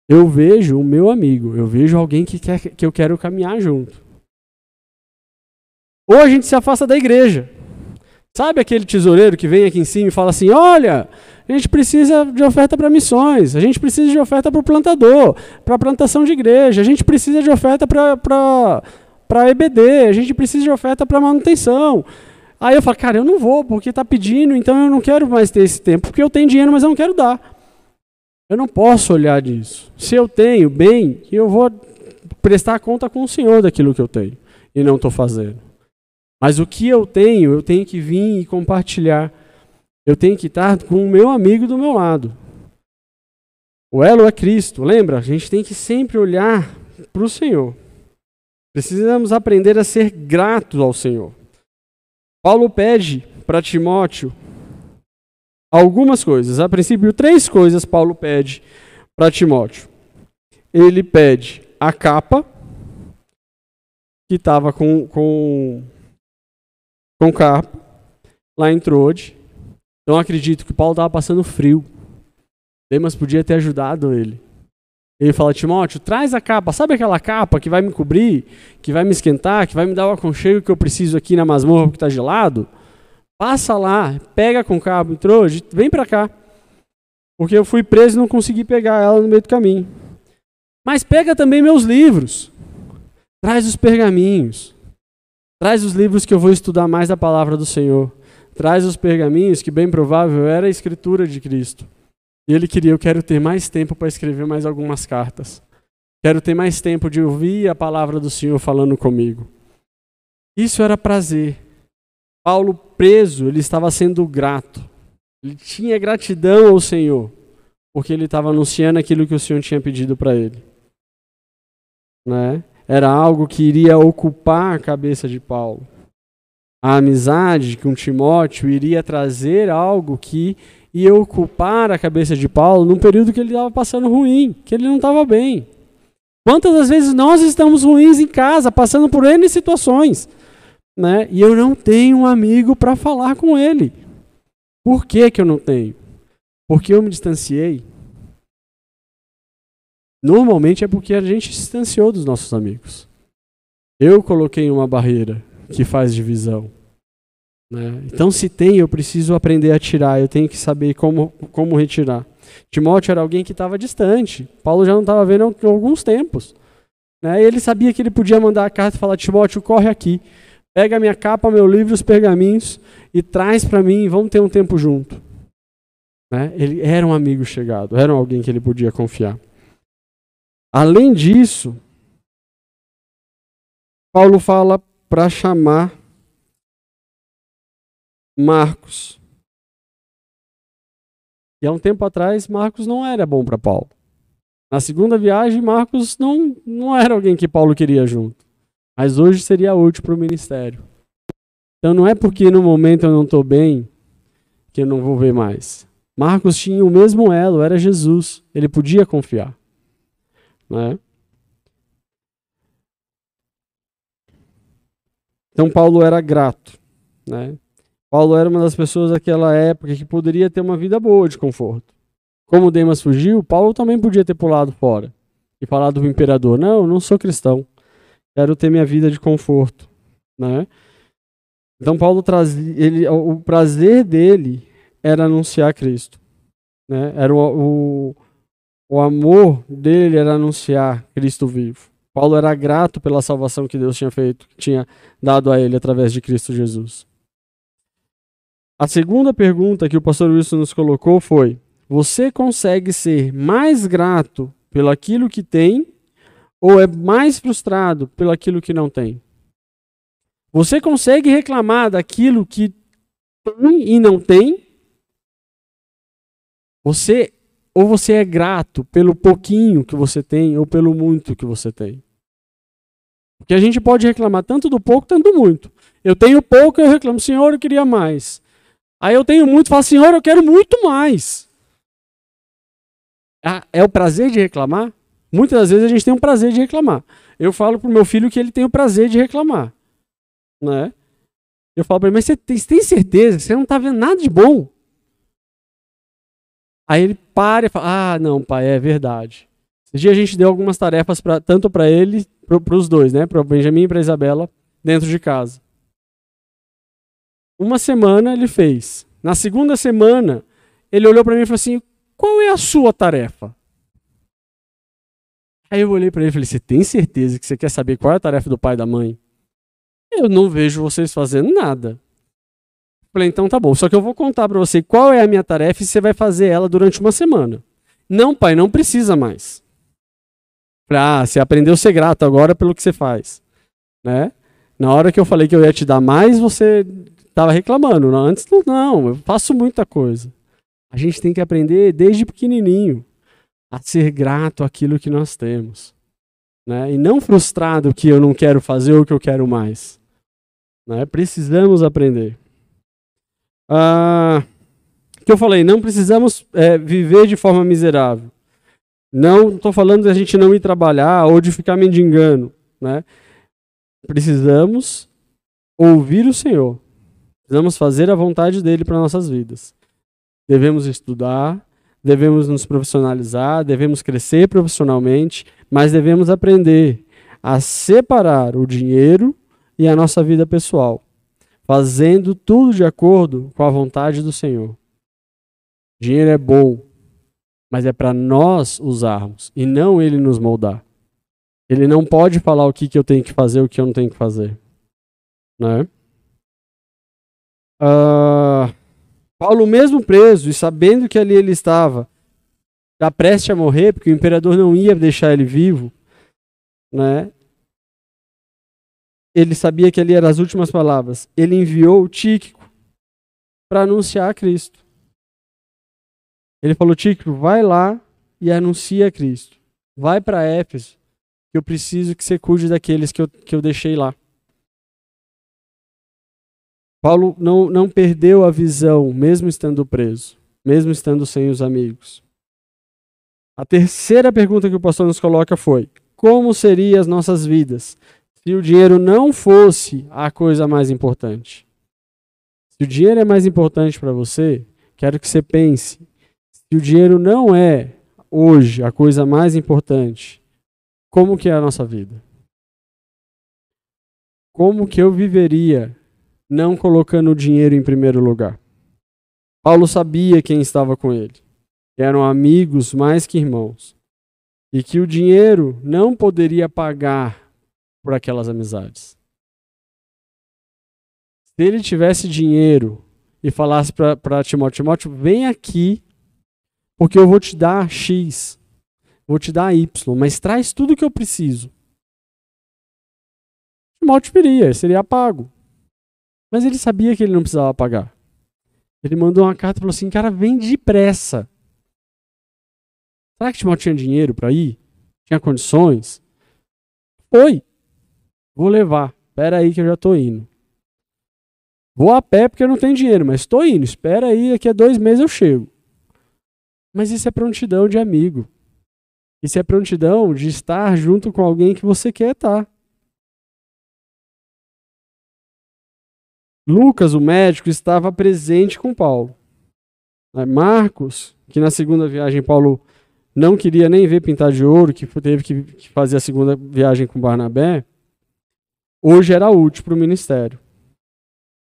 Eu vejo o meu amigo. Eu vejo alguém que, quer, que eu quero caminhar junto. Ou a gente se afasta da igreja. Sabe aquele tesoureiro que vem aqui em cima e fala assim: olha, a gente precisa de oferta para missões, a gente precisa de oferta para o plantador, para plantação de igreja, a gente precisa de oferta para para EBD, a gente precisa de oferta para manutenção. Aí eu falo, cara, eu não vou, porque está pedindo, então eu não quero mais ter esse tempo, porque eu tenho dinheiro, mas eu não quero dar. Eu não posso olhar disso. Se eu tenho, bem, eu vou prestar conta com o Senhor daquilo que eu tenho e não estou fazendo. Mas o que eu tenho, eu tenho que vir e compartilhar. Eu tenho que estar com o meu amigo do meu lado. O elo é Cristo, lembra? A gente tem que sempre olhar para o Senhor. Precisamos aprender a ser gratos ao Senhor. Paulo pede para Timóteo algumas coisas. A princípio, três coisas Paulo pede para Timóteo. Ele pede a capa, que estava com, com, com capa, lá em Trode. Então acredito que Paulo estava passando frio. Demas podia ter ajudado ele. Ele fala, Timóteo, traz a capa. Sabe aquela capa que vai me cobrir, que vai me esquentar, que vai me dar o aconchego que eu preciso aqui na masmorra porque está gelado? Passa lá, pega com cabo, entrou, vem para cá. Porque eu fui preso e não consegui pegar ela no meio do caminho. Mas pega também meus livros. Traz os pergaminhos. Traz os livros que eu vou estudar mais da palavra do Senhor. Traz os pergaminhos, que bem provável era a escritura de Cristo. E ele queria, eu quero ter mais tempo para escrever mais algumas cartas. Quero ter mais tempo de ouvir a palavra do Senhor falando comigo. Isso era prazer. Paulo preso, ele estava sendo grato. Ele tinha gratidão ao Senhor, porque ele estava anunciando aquilo que o Senhor tinha pedido para ele. Né? Era algo que iria ocupar a cabeça de Paulo. A amizade com Timóteo iria trazer algo que ia ocupar a cabeça de Paulo num período que ele estava passando ruim, que ele não estava bem. Quantas das vezes nós estamos ruins em casa, passando por N situações, né? E eu não tenho um amigo para falar com ele. Por que, que eu não tenho? Porque eu me distanciei. Normalmente é porque a gente se distanciou dos nossos amigos. Eu coloquei uma barreira que faz divisão. Né? Então, se tem, eu preciso aprender a tirar, eu tenho que saber como, como retirar. Timóteo era alguém que estava distante, Paulo já não estava vendo há alguns tempos. Né? Ele sabia que ele podia mandar a carta e falar: Timóteo, corre aqui, pega minha capa, meu livro, os pergaminhos e traz para mim, vamos ter um tempo junto. Né? Ele era um amigo chegado, era alguém que ele podia confiar. Além disso, Paulo fala para chamar Marcos. E há um tempo atrás, Marcos não era bom para Paulo. Na segunda viagem, Marcos não, não era alguém que Paulo queria junto. Mas hoje seria útil para o ministério. Então não é porque no momento eu não estou bem que eu não vou ver mais. Marcos tinha o mesmo elo, era Jesus. Ele podia confiar. Né? Então Paulo era grato. Né? Paulo era uma das pessoas daquela época que poderia ter uma vida boa de conforto. Como Demas fugiu, Paulo também podia ter pulado fora e falado para o imperador: Não, não sou cristão, quero ter minha vida de conforto. Né? Então, Paulo trazia, ele, o prazer dele era anunciar Cristo. Né? Era o, o, o amor dele era anunciar Cristo vivo. Paulo era grato pela salvação que Deus tinha feito, tinha dado a ele através de Cristo Jesus. A segunda pergunta que o pastor Wilson nos colocou foi: Você consegue ser mais grato pelo aquilo que tem ou é mais frustrado pelo aquilo que não tem? Você consegue reclamar daquilo que tem e não tem? Você ou você é grato pelo pouquinho que você tem ou pelo muito que você tem? Porque a gente pode reclamar tanto do pouco, tanto do muito. Eu tenho pouco, eu reclamo, Senhor, eu queria mais. Aí eu tenho muito, falo, Senhor, eu quero muito mais. Ah, é o prazer de reclamar? Muitas das vezes a gente tem um prazer de reclamar. Eu falo pro meu filho que ele tem o prazer de reclamar. Né? Eu falo para ele, mas você tem, você tem certeza? Você não está vendo nada de bom? Aí ele para e fala, ah, não, pai, é verdade. Esse dia a gente deu algumas tarefas pra, tanto para ele, para os dois, né? Para o Benjamin e para Isabela, dentro de casa. Uma semana ele fez. Na segunda semana, ele olhou para mim e falou assim: Qual é a sua tarefa? Aí eu olhei para ele e falei: Você tem certeza que você quer saber qual é a tarefa do pai e da mãe? Eu não vejo vocês fazendo nada. Falei: Então tá bom, só que eu vou contar para você qual é a minha tarefa e você vai fazer ela durante uma semana. Não, pai, não precisa mais. Falei: Ah, você aprendeu a ser grato agora pelo que você faz. Né? Na hora que eu falei que eu ia te dar mais, você estava reclamando. Não, antes não, não, eu faço muita coisa. A gente tem que aprender desde pequenininho a ser grato àquilo que nós temos. né? e não frustrado que eu não quero fazer o que eu quero mais. Né? Precisamos aprender. Ah, que eu falei, não precisamos é, viver de forma miserável. Não estou falando de a gente não ir trabalhar ou de ficar mendigando. Né? Precisamos ouvir o Senhor. Precisamos fazer a vontade dele para nossas vidas. Devemos estudar, devemos nos profissionalizar, devemos crescer profissionalmente, mas devemos aprender a separar o dinheiro e a nossa vida pessoal, fazendo tudo de acordo com a vontade do Senhor. Dinheiro é bom, mas é para nós usarmos e não ele nos moldar. Ele não pode falar o que, que eu tenho que fazer, o que eu não tenho que fazer. Né? Uh, Paulo, mesmo preso e sabendo que ali ele estava, já prestes a morrer, porque o imperador não ia deixar ele vivo, né? Ele sabia que ali eram as últimas palavras. Ele enviou Tíquico para anunciar a Cristo. Ele falou: Tíquico, vai lá e anuncia a Cristo. Vai para Éfeso, que eu preciso que você cuide daqueles que eu, que eu deixei lá. Paulo não, não perdeu a visão, mesmo estando preso, mesmo estando sem os amigos. A terceira pergunta que o pastor nos coloca foi: como seriam as nossas vidas se o dinheiro não fosse a coisa mais importante? Se o dinheiro é mais importante para você, quero que você pense: se o dinheiro não é hoje a coisa mais importante, como que é a nossa vida? Como que eu viveria não colocando o dinheiro em primeiro lugar. Paulo sabia quem estava com ele, que eram amigos mais que irmãos, e que o dinheiro não poderia pagar por aquelas amizades. Se ele tivesse dinheiro e falasse para Timóteo: Timóteo, vem aqui, porque eu vou te dar X, vou te dar Y, mas traz tudo que eu preciso. Timóteo viria, seria pago. Mas ele sabia que ele não precisava pagar. Ele mandou uma carta e falou assim: cara, vem depressa. Será que Timóteo tinha dinheiro para ir? Tinha condições? Foi. Vou levar. Espera aí que eu já estou indo. Vou a pé porque eu não tenho dinheiro, mas estou indo. Espera aí, daqui a dois meses eu chego. Mas isso é prontidão de amigo. Isso é prontidão de estar junto com alguém que você quer estar. Lucas, o médico, estava presente com Paulo. Marcos, que na segunda viagem Paulo não queria nem ver pintar de ouro, que teve que fazer a segunda viagem com Barnabé, hoje era útil para o ministério.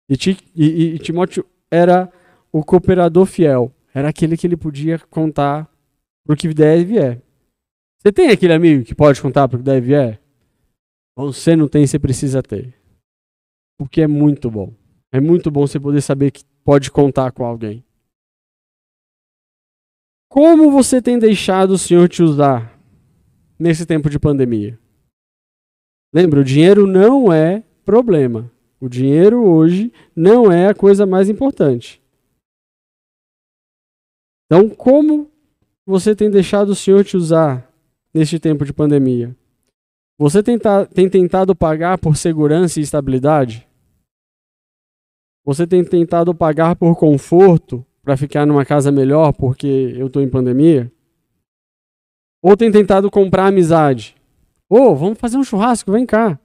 E Timóteo era o cooperador fiel, era aquele que ele podia contar para o que der e vier. Você tem aquele amigo que pode contar para o que der e vier? Você não tem, você precisa ter. Porque é muito bom. É muito bom você poder saber que pode contar com alguém. Como você tem deixado o Senhor te usar nesse tempo de pandemia? Lembra, o dinheiro não é problema. O dinheiro hoje não é a coisa mais importante. Então, como você tem deixado o Senhor te usar neste tempo de pandemia? Você tem, tem tentado pagar por segurança e estabilidade? Você tem tentado pagar por conforto para ficar numa casa melhor porque eu estou em pandemia? Ou tem tentado comprar amizade? Ô, oh, vamos fazer um churrasco, vem cá.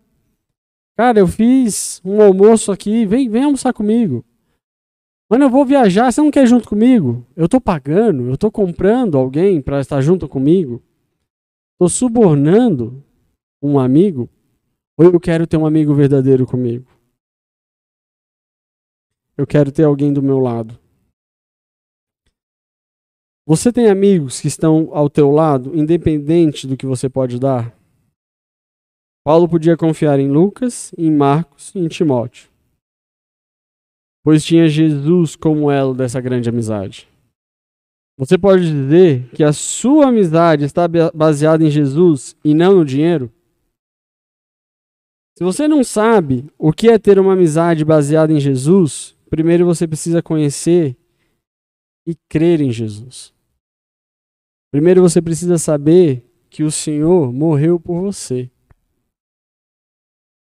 Cara, eu fiz um almoço aqui, vem, vem almoçar comigo. Mano, eu vou viajar, você não quer junto comigo? Eu estou pagando, eu estou comprando alguém para estar junto comigo. Estou subornando um amigo? Ou eu quero ter um amigo verdadeiro comigo? Eu quero ter alguém do meu lado. Você tem amigos que estão ao teu lado, independente do que você pode dar? Paulo podia confiar em Lucas, em Marcos e em Timóteo, pois tinha Jesus como elo dessa grande amizade. Você pode dizer que a sua amizade está baseada em Jesus e não no dinheiro? Se você não sabe o que é ter uma amizade baseada em Jesus, Primeiro você precisa conhecer e crer em Jesus. Primeiro você precisa saber que o Senhor morreu por você.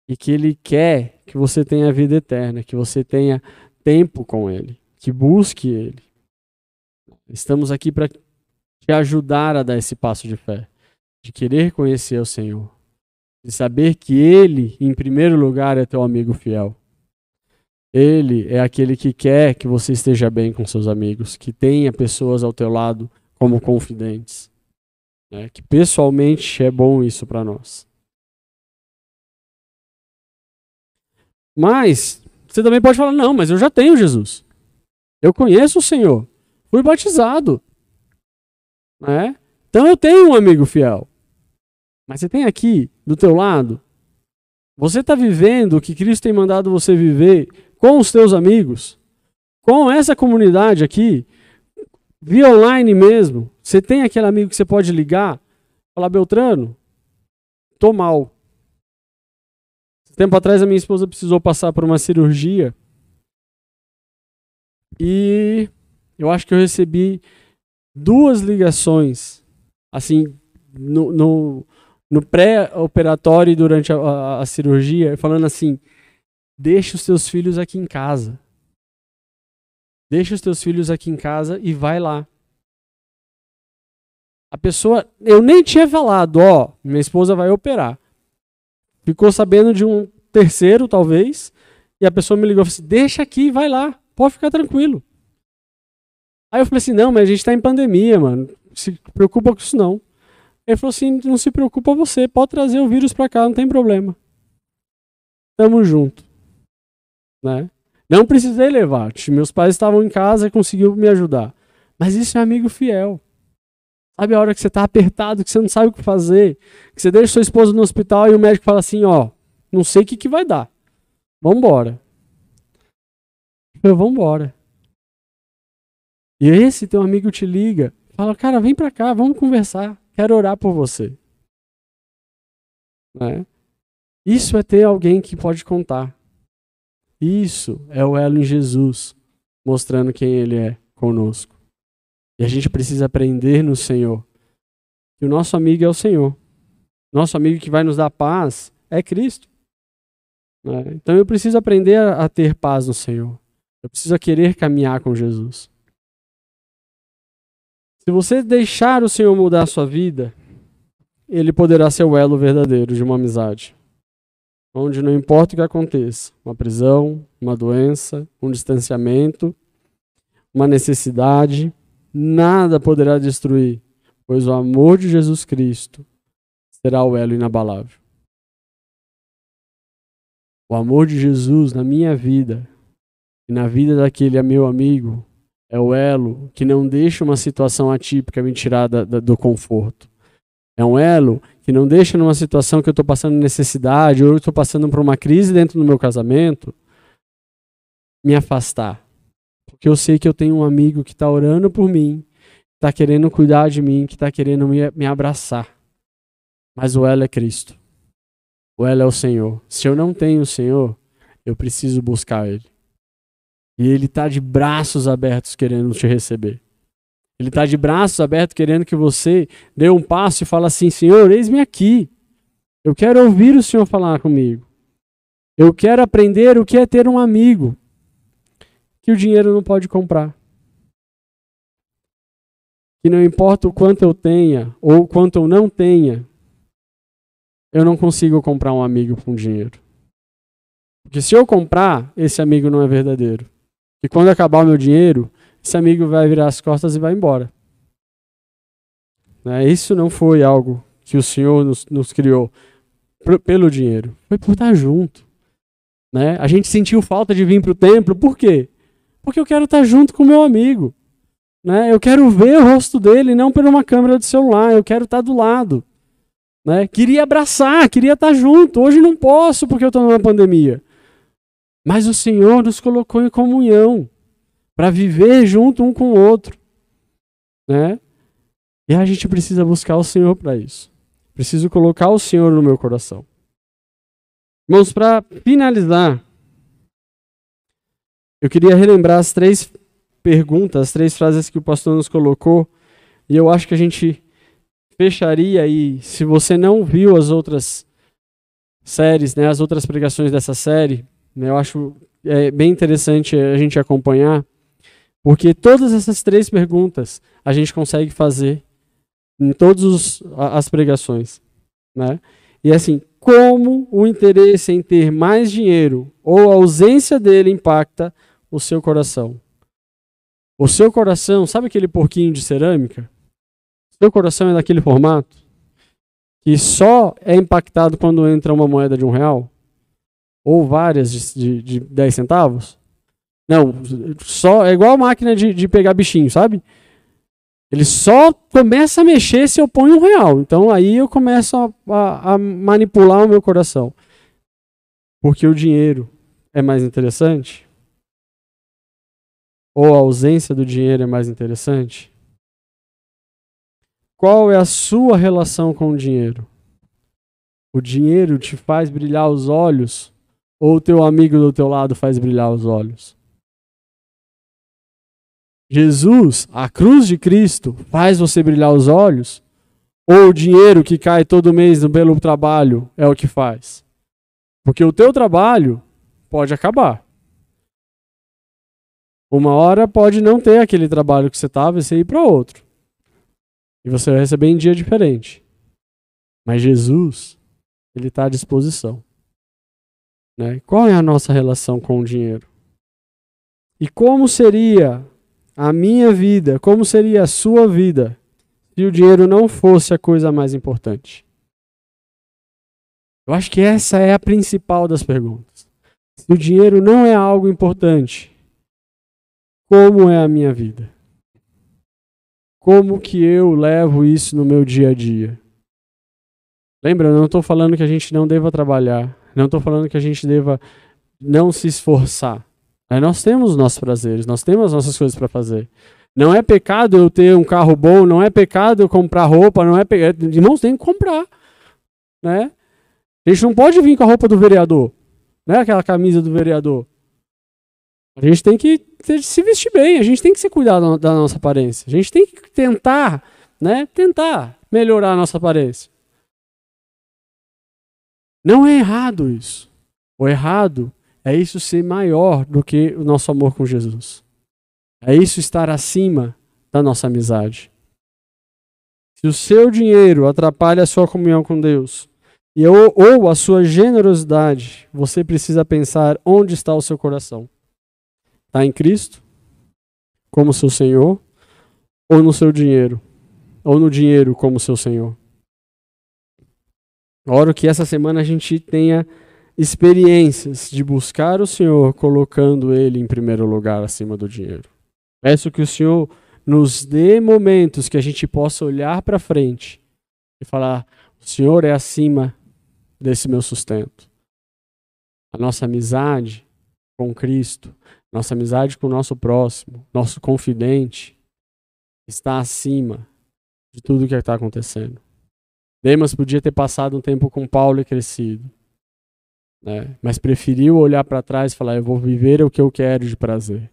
E que Ele quer que você tenha vida eterna, que você tenha tempo com Ele, que busque Ele. Estamos aqui para te ajudar a dar esse passo de fé, de querer conhecer o Senhor, de saber que Ele, em primeiro lugar, é teu amigo fiel. Ele é aquele que quer que você esteja bem com seus amigos, que tenha pessoas ao teu lado como confidentes. Né? Que pessoalmente é bom isso para nós. Mas você também pode falar: não, mas eu já tenho Jesus. Eu conheço o Senhor. Fui batizado. Né? Então eu tenho um amigo fiel. Mas você tem aqui, do teu lado, você está vivendo o que Cristo tem mandado você viver com os teus amigos, com essa comunidade aqui, via online mesmo. Você tem aquele amigo que você pode ligar, falar, Beltrano, tô mal. Tempo atrás a minha esposa precisou passar por uma cirurgia e eu acho que eu recebi duas ligações, assim, no, no, no pré-operatório e durante a, a, a cirurgia, falando assim: deixa os teus filhos aqui em casa. Deixa os teus filhos aqui em casa e vai lá. A pessoa, eu nem tinha falado, ó, minha esposa vai operar. Ficou sabendo de um terceiro, talvez, e a pessoa me ligou e falou assim: deixa aqui, vai lá, pode ficar tranquilo. Aí eu falei assim: não, mas a gente está em pandemia, mano, se preocupa com isso não. Ele falou assim: não se preocupa você, pode trazer o vírus para cá, não tem problema. Tamo junto. Né? Não precisei levar. Meus pais estavam em casa e conseguiu me ajudar. Mas isso é amigo fiel. Sabe a hora que você está apertado, que você não sabe o que fazer, que você deixa sua esposa no hospital e o médico fala assim, ó, não sei o que, que vai dar. Vambora. Eu, vambora. E esse teu amigo te liga, fala, cara, vem pra cá, vamos conversar, quero orar por você. Né? Isso é ter alguém que pode contar. Isso é o elo em Jesus, mostrando quem Ele é conosco. E a gente precisa aprender no Senhor. Que o nosso amigo é o Senhor. Nosso amigo que vai nos dar paz é Cristo. Né? Então eu preciso aprender a ter paz no Senhor. Eu preciso querer caminhar com Jesus. Se você deixar o Senhor mudar a sua vida, Ele poderá ser o elo verdadeiro de uma amizade onde não importa o que aconteça uma prisão, uma doença, um distanciamento, uma necessidade nada poderá destruir, pois o amor de Jesus Cristo será o elo inabalável. O amor de Jesus na minha vida e na vida daquele meu amigo é o elo que não deixa uma situação atípica me tirar da, da, do conforto. É um elo que não deixa numa situação que eu estou passando necessidade ou eu estou passando por uma crise dentro do meu casamento me afastar. Porque eu sei que eu tenho um amigo que está orando por mim, está querendo cuidar de mim, que está querendo me, me abraçar. Mas o elo é Cristo. O elo é o Senhor. Se eu não tenho o Senhor, eu preciso buscar Ele. E Ele está de braços abertos querendo te receber. Ele está de braços abertos querendo que você dê um passo e fale assim: Senhor, eis-me aqui. Eu quero ouvir o Senhor falar comigo. Eu quero aprender o que é ter um amigo que o dinheiro não pode comprar. Que não importa o quanto eu tenha ou o quanto eu não tenha, eu não consigo comprar um amigo com dinheiro. Porque se eu comprar, esse amigo não é verdadeiro. E quando acabar o meu dinheiro, esse amigo vai virar as costas e vai embora. Né? Isso não foi algo que o Senhor nos, nos criou pelo dinheiro, foi por estar junto. Né? A gente sentiu falta de vir para o templo, por quê? Porque eu quero estar junto com o meu amigo. Né? Eu quero ver o rosto dele, não por uma câmera de celular, eu quero estar do lado. Né? Queria abraçar, queria estar junto. Hoje não posso porque eu estou numa pandemia. Mas o Senhor nos colocou em comunhão para viver junto um com o outro, né? E a gente precisa buscar o Senhor para isso. Preciso colocar o Senhor no meu coração. Irmãos, para finalizar, eu queria relembrar as três perguntas, as três frases que o pastor nos colocou, e eu acho que a gente fecharia aí, se você não viu as outras séries, né, as outras pregações dessa série, né, eu acho é, bem interessante a gente acompanhar, porque todas essas três perguntas a gente consegue fazer em todas as pregações, né? E assim, como o interesse em ter mais dinheiro ou a ausência dele impacta o seu coração? O seu coração, sabe aquele porquinho de cerâmica? Seu coração é daquele formato que só é impactado quando entra uma moeda de um real? Ou várias de, de, de 10 centavos? Não, só é igual a máquina de, de pegar bichinho, sabe? Ele só começa a mexer se eu ponho um real. Então aí eu começo a, a, a manipular o meu coração. Porque o dinheiro é mais interessante? Ou a ausência do dinheiro é mais interessante? Qual é a sua relação com o dinheiro? O dinheiro te faz brilhar os olhos ou o teu amigo do teu lado faz brilhar os olhos? Jesus, a cruz de Cristo, faz você brilhar os olhos? Ou o dinheiro que cai todo mês no belo trabalho é o que faz? Porque o teu trabalho pode acabar. Uma hora pode não ter aquele trabalho que você estava e você ir para outro. E você vai receber em dia diferente. Mas Jesus, ele está à disposição. Né? Qual é a nossa relação com o dinheiro? E como seria a minha vida, como seria a sua vida se o dinheiro não fosse a coisa mais importante? Eu acho que essa é a principal das perguntas. Se o dinheiro não é algo importante, como é a minha vida? Como que eu levo isso no meu dia a dia? Lembra, eu não estou falando que a gente não deva trabalhar, não estou falando que a gente deva não se esforçar. Aí nós temos os nossos prazeres, nós temos as nossas coisas para fazer. Não é pecado eu ter um carro bom, não é pecado eu comprar roupa, não é pecado. Irmãos, tem que comprar. Né? A gente não pode vir com a roupa do vereador, né? aquela camisa do vereador. A gente tem que se vestir bem, a gente tem que se cuidar da, da nossa aparência. A gente tem que tentar, né? Tentar melhorar a nossa aparência. Não é errado isso. O errado é isso ser maior do que o nosso amor com Jesus. É isso estar acima da nossa amizade. Se o seu dinheiro atrapalha a sua comunhão com Deus, e ou, ou a sua generosidade, você precisa pensar onde está o seu coração. Está em Cristo, como seu Senhor, ou no seu dinheiro, ou no dinheiro como seu Senhor. Oro que essa semana a gente tenha experiências de buscar o Senhor colocando Ele em primeiro lugar acima do dinheiro. Peço que o Senhor nos dê momentos que a gente possa olhar para frente e falar: o Senhor é acima desse meu sustento. A nossa amizade com Cristo, nossa amizade com o nosso próximo, nosso confidente, está acima de tudo que está acontecendo. Demas podia ter passado um tempo com Paulo e crescido né? mas preferiu olhar para trás e falar: eu vou viver o que eu quero de prazer.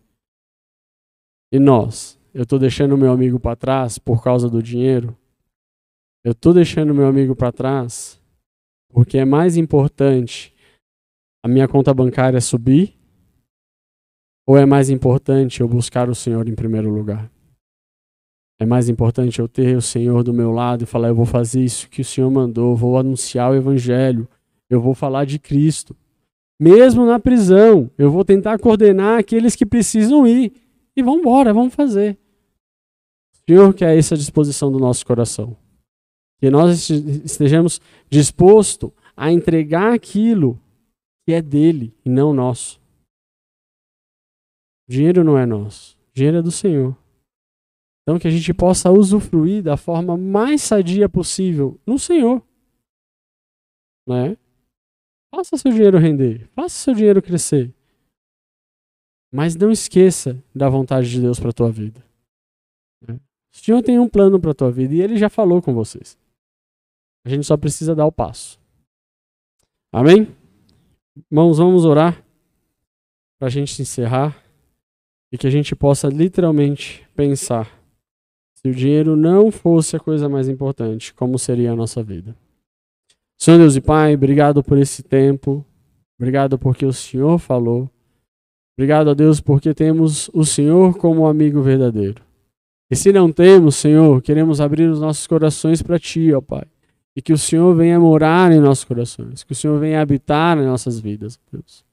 E nós? Eu estou deixando meu amigo para trás por causa do dinheiro? Eu estou deixando meu amigo para trás porque é mais importante a minha conta bancária subir ou é mais importante eu buscar o Senhor em primeiro lugar? É mais importante eu ter o Senhor do meu lado e falar: eu vou fazer isso que o Senhor mandou, vou anunciar o Evangelho, eu vou falar de Cristo. Mesmo na prisão, eu vou tentar coordenar aqueles que precisam ir. E vamos embora, vamos fazer. Senhor, que essa disposição do nosso coração. Que nós estejamos dispostos a entregar aquilo que é dele e não nosso. Dinheiro não é nosso, dinheiro é do Senhor. Então que a gente possa usufruir da forma mais sadia possível no Senhor. Né? Faça seu dinheiro render, faça seu dinheiro crescer. Mas não esqueça da vontade de Deus para tua vida. Né? O Senhor tem um plano para tua vida e Ele já falou com vocês. A gente só precisa dar o passo. Amém? Irmãos, vamos orar para a gente encerrar e que a gente possa literalmente pensar Se o dinheiro não fosse a coisa mais importante, como seria a nossa vida? Senhor Deus e Pai, obrigado por esse tempo. Obrigado porque o Senhor falou. Obrigado a Deus porque temos o Senhor como amigo verdadeiro. E se não temos, Senhor, queremos abrir os nossos corações para Ti, ó Pai. E que o Senhor venha morar em nossos corações. Que o Senhor venha habitar em nossas vidas, Deus.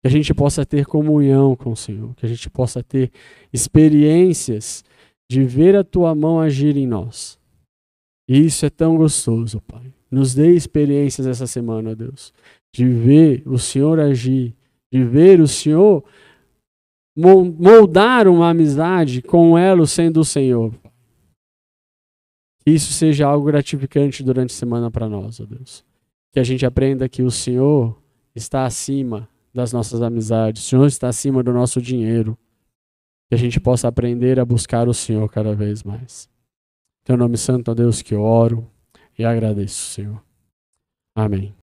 Que a gente possa ter comunhão com o Senhor. Que a gente possa ter experiências de ver a Tua mão agir em nós. E isso é tão gostoso, Pai. Nos dê experiências essa semana, Deus. De ver o Senhor agir. De ver o Senhor moldar uma amizade com elo sendo o Senhor. Que isso seja algo gratificante durante a semana para nós, ó Deus. Que a gente aprenda que o Senhor está acima das nossas amizades, o Senhor está acima do nosso dinheiro. Que a gente possa aprender a buscar o Senhor cada vez mais. Teu nome santo, ó Deus, que oro e agradeço, Senhor. Amém.